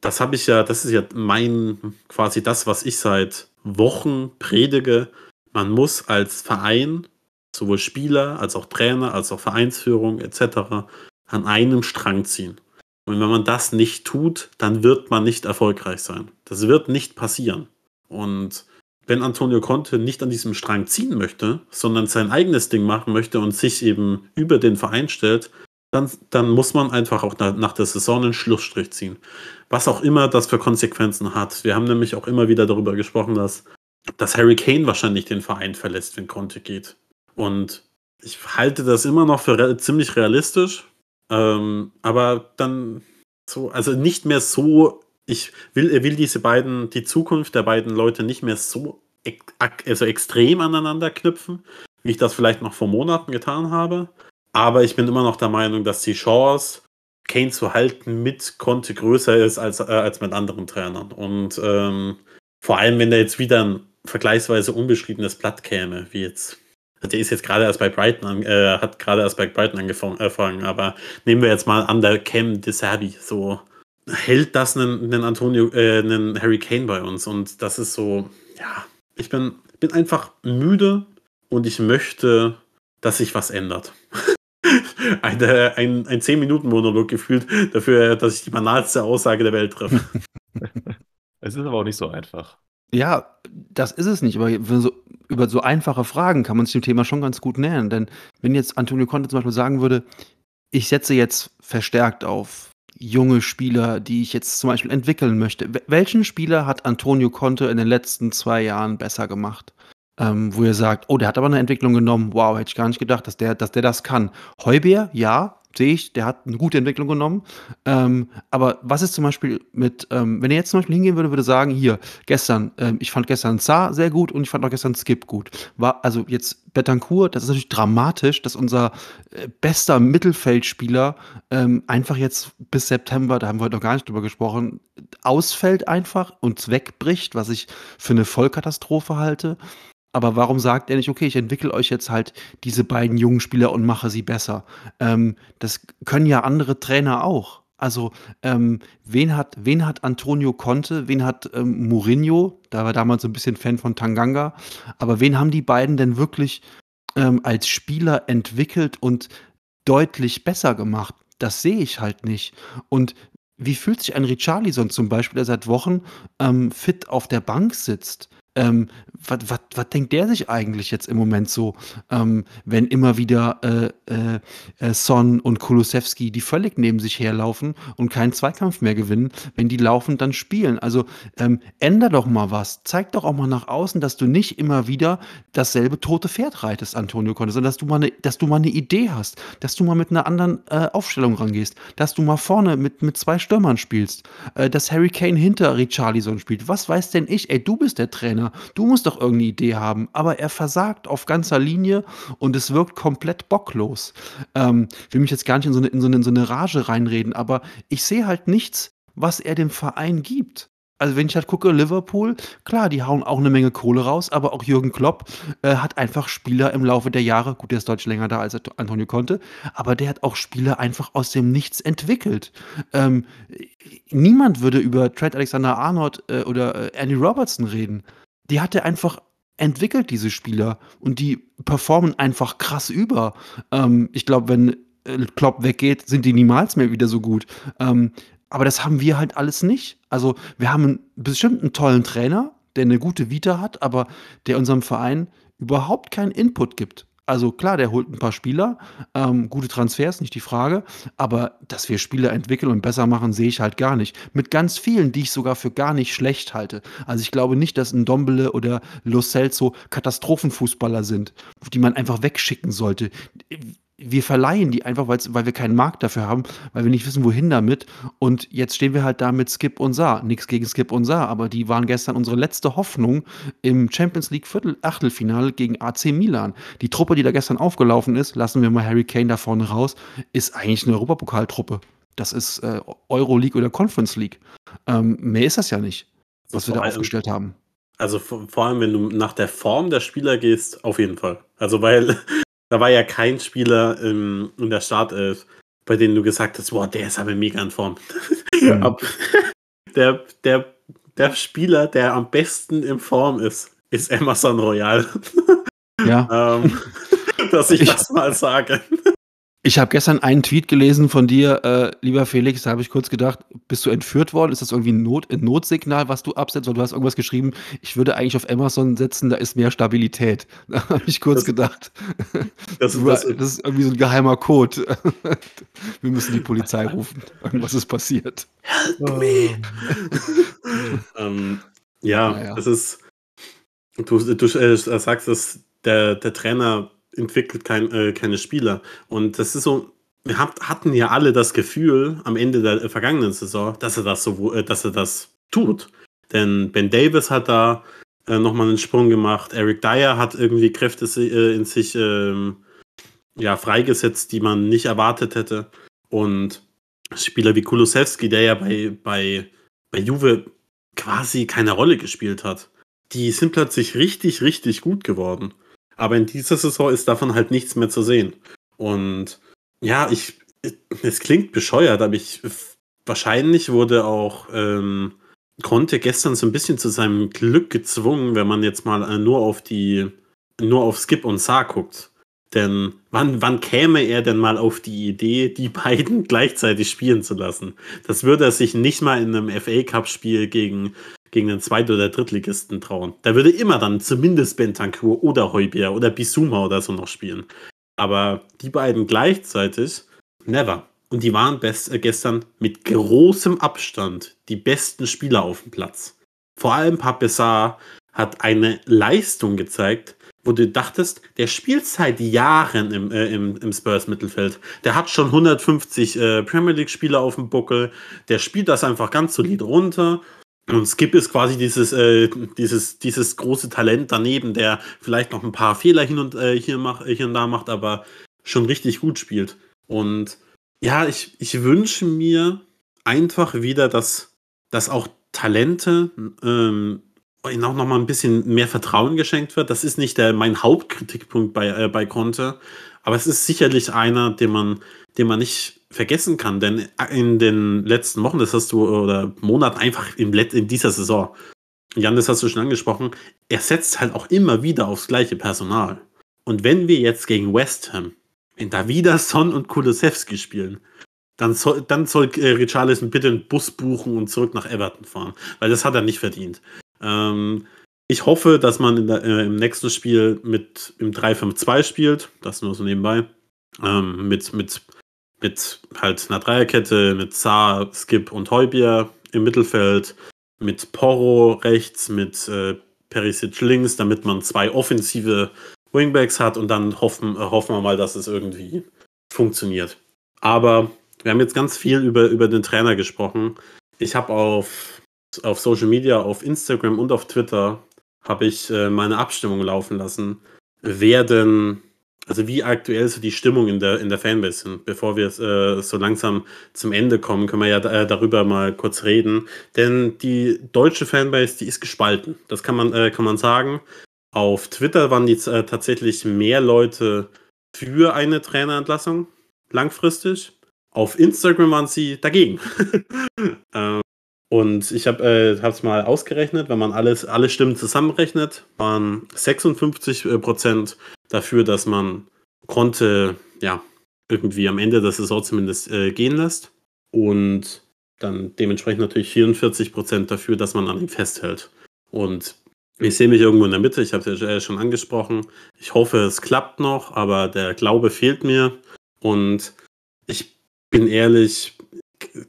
das habe ich ja, das ist ja mein, quasi das, was ich seit Wochen predige. Man muss als Verein, sowohl Spieler als auch Trainer, als auch Vereinsführung etc., an einem Strang ziehen. Und wenn man das nicht tut, dann wird man nicht erfolgreich sein. Das wird nicht passieren. Und wenn Antonio Conte nicht an diesem Strang ziehen möchte, sondern sein eigenes Ding machen möchte und sich eben über den Verein stellt, dann, dann muss man einfach auch nach, nach der Saison einen Schlussstrich ziehen. Was auch immer das für Konsequenzen hat. Wir haben nämlich auch immer wieder darüber gesprochen, dass, dass Harry Kane wahrscheinlich den Verein verlässt, wenn Conte geht. Und ich halte das immer noch für re ziemlich realistisch. Ähm, aber dann so, also nicht mehr so, ich will, er will diese beiden, die Zukunft der beiden Leute nicht mehr so also extrem aneinander knüpfen, wie ich das vielleicht noch vor Monaten getan habe. Aber ich bin immer noch der Meinung, dass die Chance, Kane zu halten mit Conte größer ist als, äh, als mit anderen Trainern. Und ähm, vor allem, wenn da jetzt wieder ein vergleichsweise unbeschriebenes Blatt käme, wie jetzt der ist jetzt gerade erst bei Brighton, an, äh, hat gerade erst bei Brighton angefangen, aber nehmen wir jetzt mal an der Cam De Serbi, so hält das einen, einen Antonio, äh, einen Harry Kane bei uns und das ist so, ja, ich bin, bin einfach müde und ich möchte, dass sich was ändert. Eine, ein, ein 10-Minuten-Monolog gefühlt dafür, dass ich die banalste Aussage der Welt treffe. es ist aber auch nicht so einfach. Ja, das ist es nicht, aber so, über so einfache Fragen kann man sich dem Thema schon ganz gut nähern. Denn wenn jetzt Antonio Conte zum Beispiel sagen würde, ich setze jetzt verstärkt auf junge Spieler, die ich jetzt zum Beispiel entwickeln möchte. Welchen Spieler hat Antonio Conte in den letzten zwei Jahren besser gemacht? Ähm, wo ihr sagt, oh, der hat aber eine Entwicklung genommen. Wow, hätte ich gar nicht gedacht, dass der, dass der das kann. Heubier, ja, sehe ich, der hat eine gute Entwicklung genommen. Ähm, aber was ist zum Beispiel mit, ähm, wenn er jetzt zum Beispiel hingehen würde, würde sagen, hier, gestern, ähm, ich fand gestern Saar sehr gut und ich fand auch gestern Skip gut. War, also jetzt Betancourt, das ist natürlich dramatisch, dass unser äh, bester Mittelfeldspieler ähm, einfach jetzt bis September, da haben wir heute noch gar nicht drüber gesprochen, ausfällt einfach und wegbricht, was ich für eine Vollkatastrophe halte. Aber warum sagt er nicht, okay, ich entwickle euch jetzt halt diese beiden jungen Spieler und mache sie besser? Ähm, das können ja andere Trainer auch. Also, ähm, wen hat, wen hat Antonio Conte, wen hat ähm, Mourinho, da war damals ein bisschen Fan von Tanganga, aber wen haben die beiden denn wirklich ähm, als Spieler entwickelt und deutlich besser gemacht? Das sehe ich halt nicht. Und wie fühlt sich ein Richarlison zum Beispiel, der seit Wochen ähm, fit auf der Bank sitzt? Ähm, was, denkt der sich eigentlich jetzt im Moment so, ähm, wenn immer wieder äh, äh, äh, Son und Kulusewski, die völlig neben sich herlaufen und keinen Zweikampf mehr gewinnen, wenn die laufen, dann spielen. Also ähm, änder doch mal was. Zeig doch auch mal nach außen, dass du nicht immer wieder dasselbe tote Pferd reitest, Antonio Conte, sondern dass du mal eine, dass du mal eine Idee hast, dass du mal mit einer anderen äh, Aufstellung rangehst, dass du mal vorne mit, mit zwei Stürmern spielst, äh, dass Harry Kane hinter Richarlison spielt. Was weiß denn ich? Ey, du bist der Trainer. Du musst doch irgendeine Idee haben. Aber er versagt auf ganzer Linie und es wirkt komplett bocklos. Ähm, will mich jetzt gar nicht in so, eine, in, so eine, in so eine Rage reinreden, aber ich sehe halt nichts, was er dem Verein gibt. Also wenn ich halt gucke, Liverpool, klar, die hauen auch eine Menge Kohle raus, aber auch Jürgen Klopp äh, hat einfach Spieler im Laufe der Jahre, gut, der ist deutlich länger da als Antonio Conte, aber der hat auch Spieler einfach aus dem Nichts entwickelt. Ähm, niemand würde über Trent Alexander-Arnold äh, oder äh, Andy Robertson reden die hat er einfach entwickelt, diese Spieler. Und die performen einfach krass über. Ähm, ich glaube, wenn äh, Klopp weggeht, sind die niemals mehr wieder so gut. Ähm, aber das haben wir halt alles nicht. Also, wir haben einen, bestimmt einen tollen Trainer, der eine gute Vita hat, aber der unserem Verein überhaupt keinen Input gibt. Also klar, der holt ein paar Spieler, ähm, gute Transfers, nicht die Frage, aber dass wir Spieler entwickeln und besser machen, sehe ich halt gar nicht. Mit ganz vielen, die ich sogar für gar nicht schlecht halte. Also ich glaube nicht, dass ein Dombele oder Lo Celso Katastrophenfußballer sind, die man einfach wegschicken sollte wir verleihen die einfach, weil wir keinen Markt dafür haben, weil wir nicht wissen, wohin damit. Und jetzt stehen wir halt da mit Skip und Saar. Nichts gegen Skip und Saar, aber die waren gestern unsere letzte Hoffnung im Champions League Viertel Achtelfinale gegen AC Milan. Die Truppe, die da gestern aufgelaufen ist, lassen wir mal Harry Kane da vorne raus, ist eigentlich eine Europapokaltruppe. Das ist äh, Euro League oder Conference League. Ähm, mehr ist das ja nicht, was wir da aufgestellt haben. Also vor allem, wenn du nach der Form der Spieler gehst, auf jeden Fall. Also weil da war ja kein Spieler im, in der Startelf, bei dem du gesagt hast, boah, der ist aber mega in Form. Mhm. Der, der, der Spieler, der am besten in Form ist, ist Emerson Royal. Ja. ähm, dass ich Ich- das mal sage. Ich habe gestern einen Tweet gelesen von dir, äh, lieber Felix, da habe ich kurz gedacht, bist du entführt worden? Ist das irgendwie ein, Not, ein Notsignal, was du absetzt? Weil du hast irgendwas geschrieben, ich würde eigentlich auf Amazon setzen, da ist mehr Stabilität. Da habe ich kurz Das- gedacht, Das, du, das, das ist irgendwie so ein geheimer Code. Wir müssen die Polizei rufen. Irgendwas ist passiert. ähm, ja, Naja. das ist. Du, du äh, sagst, dass der, der Trainer entwickelt kein, äh, keine Spieler. Und das ist so. Wir hab, hatten ja alle das Gefühl am Ende der äh, vergangenen Saison, dass er das so, äh, dass er das tut. Denn Ben Davis hat da äh, nochmal einen Sprung gemacht. Eric Dyer hat irgendwie Kräfte äh, in sich ähm, ja, freigesetzt, die man nicht erwartet hätte. Und Spieler wie Kulusewski, der ja bei, bei, bei Juve quasi keine Rolle gespielt hat, die sind plötzlich richtig, richtig gut geworden. Aber in dieser Saison ist davon halt nichts mehr zu sehen. Und ja, ich, es klingt bescheuert, aber ich, wahrscheinlich wurde auch ähm, Conte gestern so ein bisschen zu seinem Glück gezwungen, wenn man jetzt mal äh, nur auf die, nur auf Skip und Saar guckt. Denn wann, wann käme er denn mal auf die Idee, die beiden gleichzeitig spielen zu lassen? Das würde er sich nicht mal in einem FA-Cup-Spiel gegen, gegen den Zweit- oder Drittligisten trauen. Da würde immer dann zumindest Bentancur oder Heubier oder Bisuma oder so noch spielen. Aber die beiden gleichzeitig, never. Und die waren best, äh, gestern mit großem Abstand die besten Spieler auf dem Platz. Vor allem Papessar hat eine Leistung gezeigt, wo du dachtest, der spielt seit Jahren im, äh, im, im Spurs-Mittelfeld. Der hat schon 150 äh, Premier League-Spieler auf dem Buckel. Der spielt das einfach ganz solid runter. Und Skip ist quasi dieses, äh, dieses, dieses große Talent daneben, der vielleicht noch ein paar Fehler hin und, äh, hier, mach, hier und da macht, aber schon richtig gut spielt. Und ja, ich, ich wünsche mir einfach wieder, dass, dass auch Talente ähm, ihnen auch noch mal ein bisschen mehr Vertrauen geschenkt wird. Das ist nicht der, mein Hauptkritikpunkt bei, äh, bei Conte, aber es ist sicherlich einer, den man, den man nicht vergessen kann, denn in den letzten Wochen, das hast du, oder Monaten einfach Let in dieser Saison, Jan, das hast du schon angesprochen, er setzt halt auch immer wieder aufs gleiche Personal. Und wenn wir jetzt gegen West Ham, wenn da wieder Son und Kulusewski spielen, dann soll, dann soll äh, Richarlison bitte einen Bus buchen und zurück nach Everton fahren, weil das hat er nicht verdient. Ähm, ich hoffe, dass man in der, äh, im nächsten Spiel mit im 3-5-2 spielt, das nur so nebenbei, ähm, mit, mit, mit halt einer Dreierkette, mit Saar, Skip und Heubier im Mittelfeld, mit Porro rechts, mit äh, Perisic links, damit man zwei offensive Wingbacks hat und dann hoffen, äh, hoffen wir mal, dass es irgendwie funktioniert. Aber wir haben jetzt ganz viel über, über den Trainer gesprochen. Ich habe auf, auf Social Media, auf Instagram und auf Twitter habe ich äh, meine Abstimmung laufen lassen, wer denn, also wie aktuell so die Stimmung in der, in der Fanbase sind. Bevor wir äh, so langsam zum Ende kommen, können wir ja äh, darüber mal kurz reden. Denn die deutsche Fanbase, die ist gespalten. Das kann man, äh, kann man sagen. Auf Twitter waren jetzt äh, tatsächlich mehr Leute für eine Trainerentlassung langfristig. Auf Instagram waren sie dagegen. ähm, und ich habe es mal ausgerechnet, wenn man alles, alle Stimmen zusammenrechnet, waren 56 äh, Prozent dafür, dass man konnte, ja, irgendwie am Ende der Saison zumindest äh, gehen lässt. Und dann dementsprechend natürlich 44 Prozent dafür, dass man an ihm festhält. Und ich sehe mich irgendwo in der Mitte, ich habe es ja schon angesprochen. Ich hoffe, es klappt noch, aber der Glaube fehlt mir. Und ich bin ehrlich,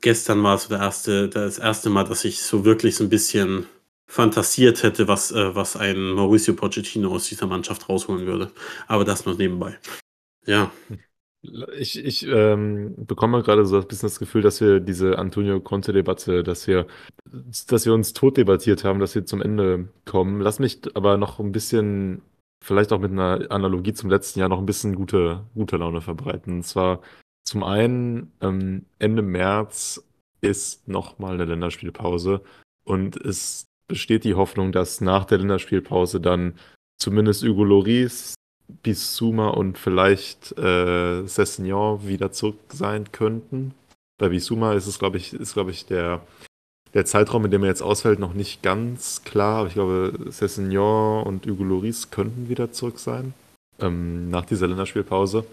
gestern war es der erste, das erste Mal, dass ich so wirklich so ein bisschen fantasiert hätte, was, äh, was ein Mauricio Pochettino aus dieser Mannschaft rausholen würde. Aber das nur nebenbei. Ja. Ich, ich ähm, bekomme gerade so ein bisschen das Gefühl, dass wir diese Antonio Conte-Debatte, dass wir, dass wir uns tot debattiert haben, dass wir zum Ende kommen. Lass mich aber noch ein bisschen, vielleicht auch mit einer Analogie zum letzten Jahr, noch ein bisschen gute, gute Laune verbreiten. Und zwar zum einen, ähm, Ende März ist nochmal eine Länderspielpause und es besteht die Hoffnung, dass nach der Länderspielpause dann zumindest Hugo Loris, Bissouma und vielleicht äh, Sessignon wieder zurück sein könnten. Bei Bissouma ist es, glaube ich, ist, glaube ich, der, der Zeitraum, in dem er jetzt ausfällt, noch nicht ganz klar. Aber ich glaube, Sessignon und Hugo Loris könnten wieder zurück sein ähm, nach dieser Länderspielpause.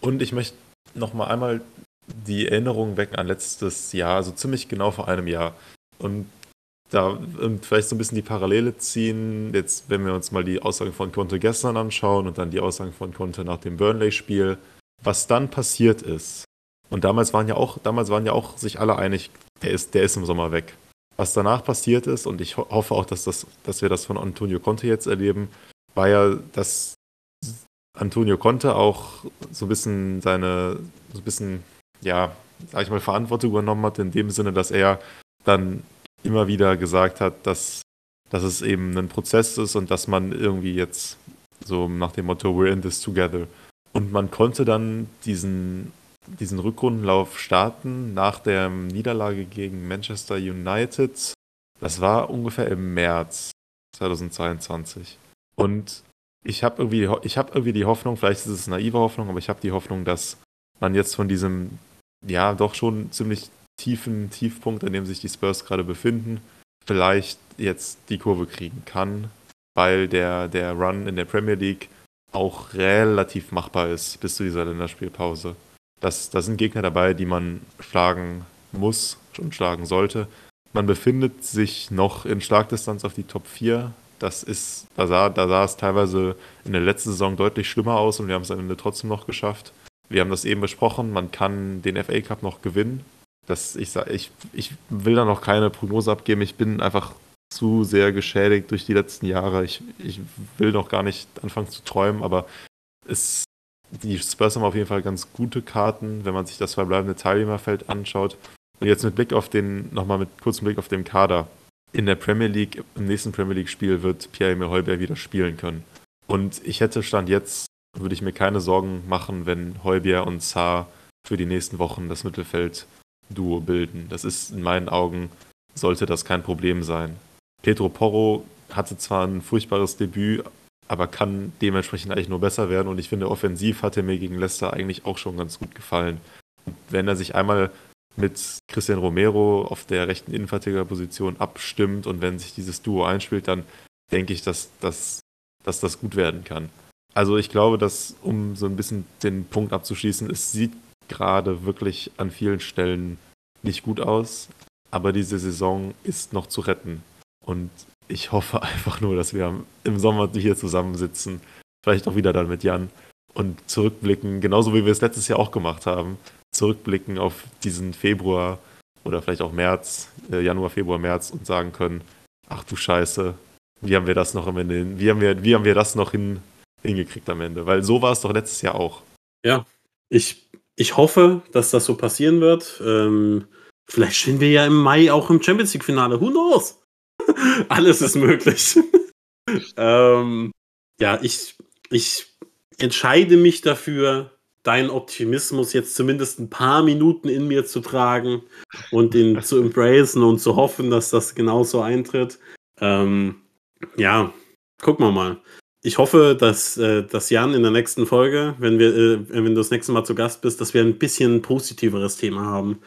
Und ich möchte noch mal einmal die Erinnerung wecken an letztes Jahr, also ziemlich genau vor einem Jahr. Und da und vielleicht so ein bisschen die Parallele ziehen, jetzt wenn wir uns mal die Aussagen von Conte gestern anschauen und dann die Aussagen von Conte nach dem Burnley-Spiel, was dann passiert ist. Und damals waren ja auch, damals waren ja auch sich alle einig, der ist, der ist im Sommer weg. Was danach passiert ist, und ich hoffe auch, dass, das, dass wir das von Antonio Conte jetzt erleben, war ja, dass Antonio Conte auch so ein bisschen seine, so ein bisschen, ja, sag ich mal, Verantwortung übernommen hat, in dem Sinne, dass er dann immer wieder gesagt hat, dass, dass es eben ein Prozess ist und dass man irgendwie jetzt so nach dem Motto We're in this together. Und man konnte dann diesen, diesen Rückrundenlauf starten nach der Niederlage gegen Manchester United. Das war ungefähr im März 2022. Und ich habe irgendwie, hab irgendwie die Hoffnung, vielleicht ist es naive Hoffnung, aber ich habe die Hoffnung, dass man jetzt von diesem, ja, doch schon ziemlich tiefen Tiefpunkt, an dem sich die Spurs gerade befinden, vielleicht jetzt die Kurve kriegen kann, weil der, der Run in der Premier League auch relativ machbar ist bis zu dieser Länderspielpause. Das, da sind Gegner dabei, die man schlagen muss und schlagen sollte. Man befindet sich noch in Schlagdistanz auf die Top 4 das ist, da sah, da sah es teilweise in der letzten Saison deutlich schlimmer aus und wir haben es am Ende trotzdem noch geschafft. Wir haben das eben besprochen, man kann den FA Cup noch gewinnen. Das, ich, ich, ich will da noch keine Prognose abgeben. Ich bin einfach zu sehr geschädigt durch die letzten Jahre. Ich, ich will noch gar nicht anfangen zu träumen, aber es, die Spurs haben auf jeden Fall ganz gute Karten, wenn man sich das verbleibende Teilnehmerfeld anschaut. Und jetzt mit Blick auf den, nochmal mit kurzem Blick auf den Kader in der Premier League, im nächsten Premier League-Spiel wird Pierre-Emil Heuberg wieder spielen können. Und ich hätte Stand jetzt, würde ich mir keine Sorgen machen, wenn Heubier und Saar für die nächsten Wochen das Mittelfeld-Duo bilden. Das ist in meinen Augen, sollte das kein Problem sein. Pedro Porro hatte zwar ein furchtbares Debüt, aber kann dementsprechend eigentlich nur besser werden. Und ich finde, offensiv hat er mir gegen Leicester eigentlich auch schon ganz gut gefallen. Und wenn er sich einmal mit Christian Romero auf der rechten Innenverteidigerposition abstimmt und wenn sich dieses Duo einspielt, dann denke ich, dass, dass, dass das gut werden kann. Also ich glaube, dass, um so ein bisschen den Punkt abzuschließen, es sieht gerade wirklich an vielen Stellen nicht gut aus, aber diese Saison ist noch zu retten. Und ich hoffe einfach nur, dass wir im Sommer hier zusammensitzen, vielleicht auch wieder dann mit Jan und zurückblicken, genauso wie wir es letztes Jahr auch gemacht haben, zurückblicken auf diesen Februar oder vielleicht auch März, äh, Januar, Februar, März und sagen können, ach du Scheiße, wie haben wir das noch am Ende, wie haben wir, wie haben wir das noch hin, hingekriegt am Ende? Weil so war es doch letztes Jahr auch. Ja, ich, ich hoffe, dass das so passieren wird. Ähm, vielleicht stehen wir ja im Mai auch im Champions League-Finale. Who knows? Alles ist möglich. ähm, ja, ich, ich entscheide mich dafür, deinen Optimismus jetzt zumindest ein paar Minuten in mir zu tragen und ihn zu embracen und zu hoffen, dass das genauso eintritt. Ähm, ja, gucken wir mal. Ich hoffe, dass, äh, dass Jan in der nächsten Folge, wenn, wir, äh, wenn du das nächste Mal zu Gast bist, dass wir ein bisschen positiveres Thema haben.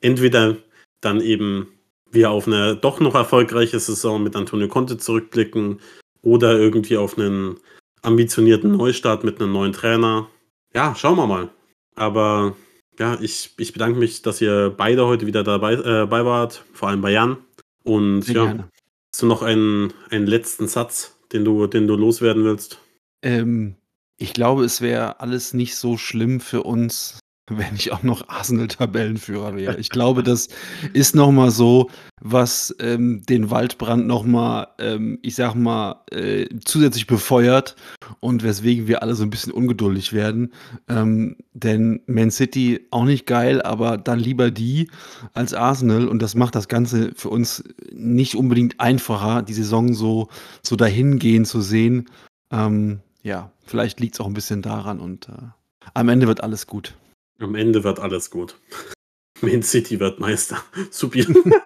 Entweder dann eben wir auf eine doch noch erfolgreiche Saison mit Antonio Conte zurückblicken oder irgendwie auf einen ambitionierten Neustart mit einem neuen Trainer ja, schauen wir mal. Aber ja, ich, ich bedanke mich, dass ihr beide heute wieder dabei, äh, dabei wart, vor allem bei Jan. Und Sehr ja, gerne. hast du noch einen, einen letzten Satz, den du, den du loswerden willst? Ähm, ich glaube, es wäre alles nicht so schlimm für uns, wenn ich auch noch Arsenal-Tabellenführer wäre. Ich glaube, das ist noch mal so, was ähm, den Waldbrand noch mal, ähm, ich sag mal, äh, zusätzlich befeuert und weswegen wir alle so ein bisschen ungeduldig werden. Ähm, denn Man City auch nicht geil, aber dann lieber die als Arsenal und das macht das Ganze für uns nicht unbedingt einfacher, die Saison so, so dahingehend zu sehen. Ähm, ja, vielleicht liegt es auch ein bisschen daran und äh, am Ende wird alles gut. Am Ende wird alles gut. Man City wird Meister. Super.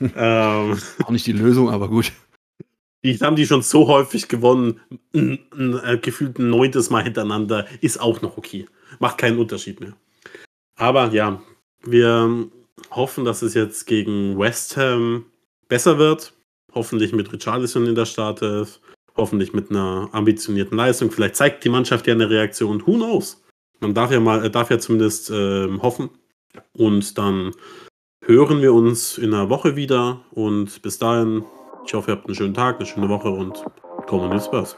ähm, Auch nicht die Lösung, aber gut. die haben die schon so häufig gewonnen. Ein, ein, ein, gefühlt ein neuntes Mal hintereinander ist auch noch okay. Macht keinen Unterschied mehr. Aber ja, wir hoffen, dass es jetzt gegen West Ham besser wird. Hoffentlich mit Richarlison in der Startelf. Hoffentlich mit einer ambitionierten Leistung. Vielleicht zeigt die Mannschaft ja eine Reaktion. Who knows? Man darf ja mal, darf ja zumindest äh, hoffen. Und dann hören wir uns in einer Woche wieder. Und bis dahin, ich hoffe, ihr habt einen schönen Tag, eine schöne Woche und kommen in Spurs.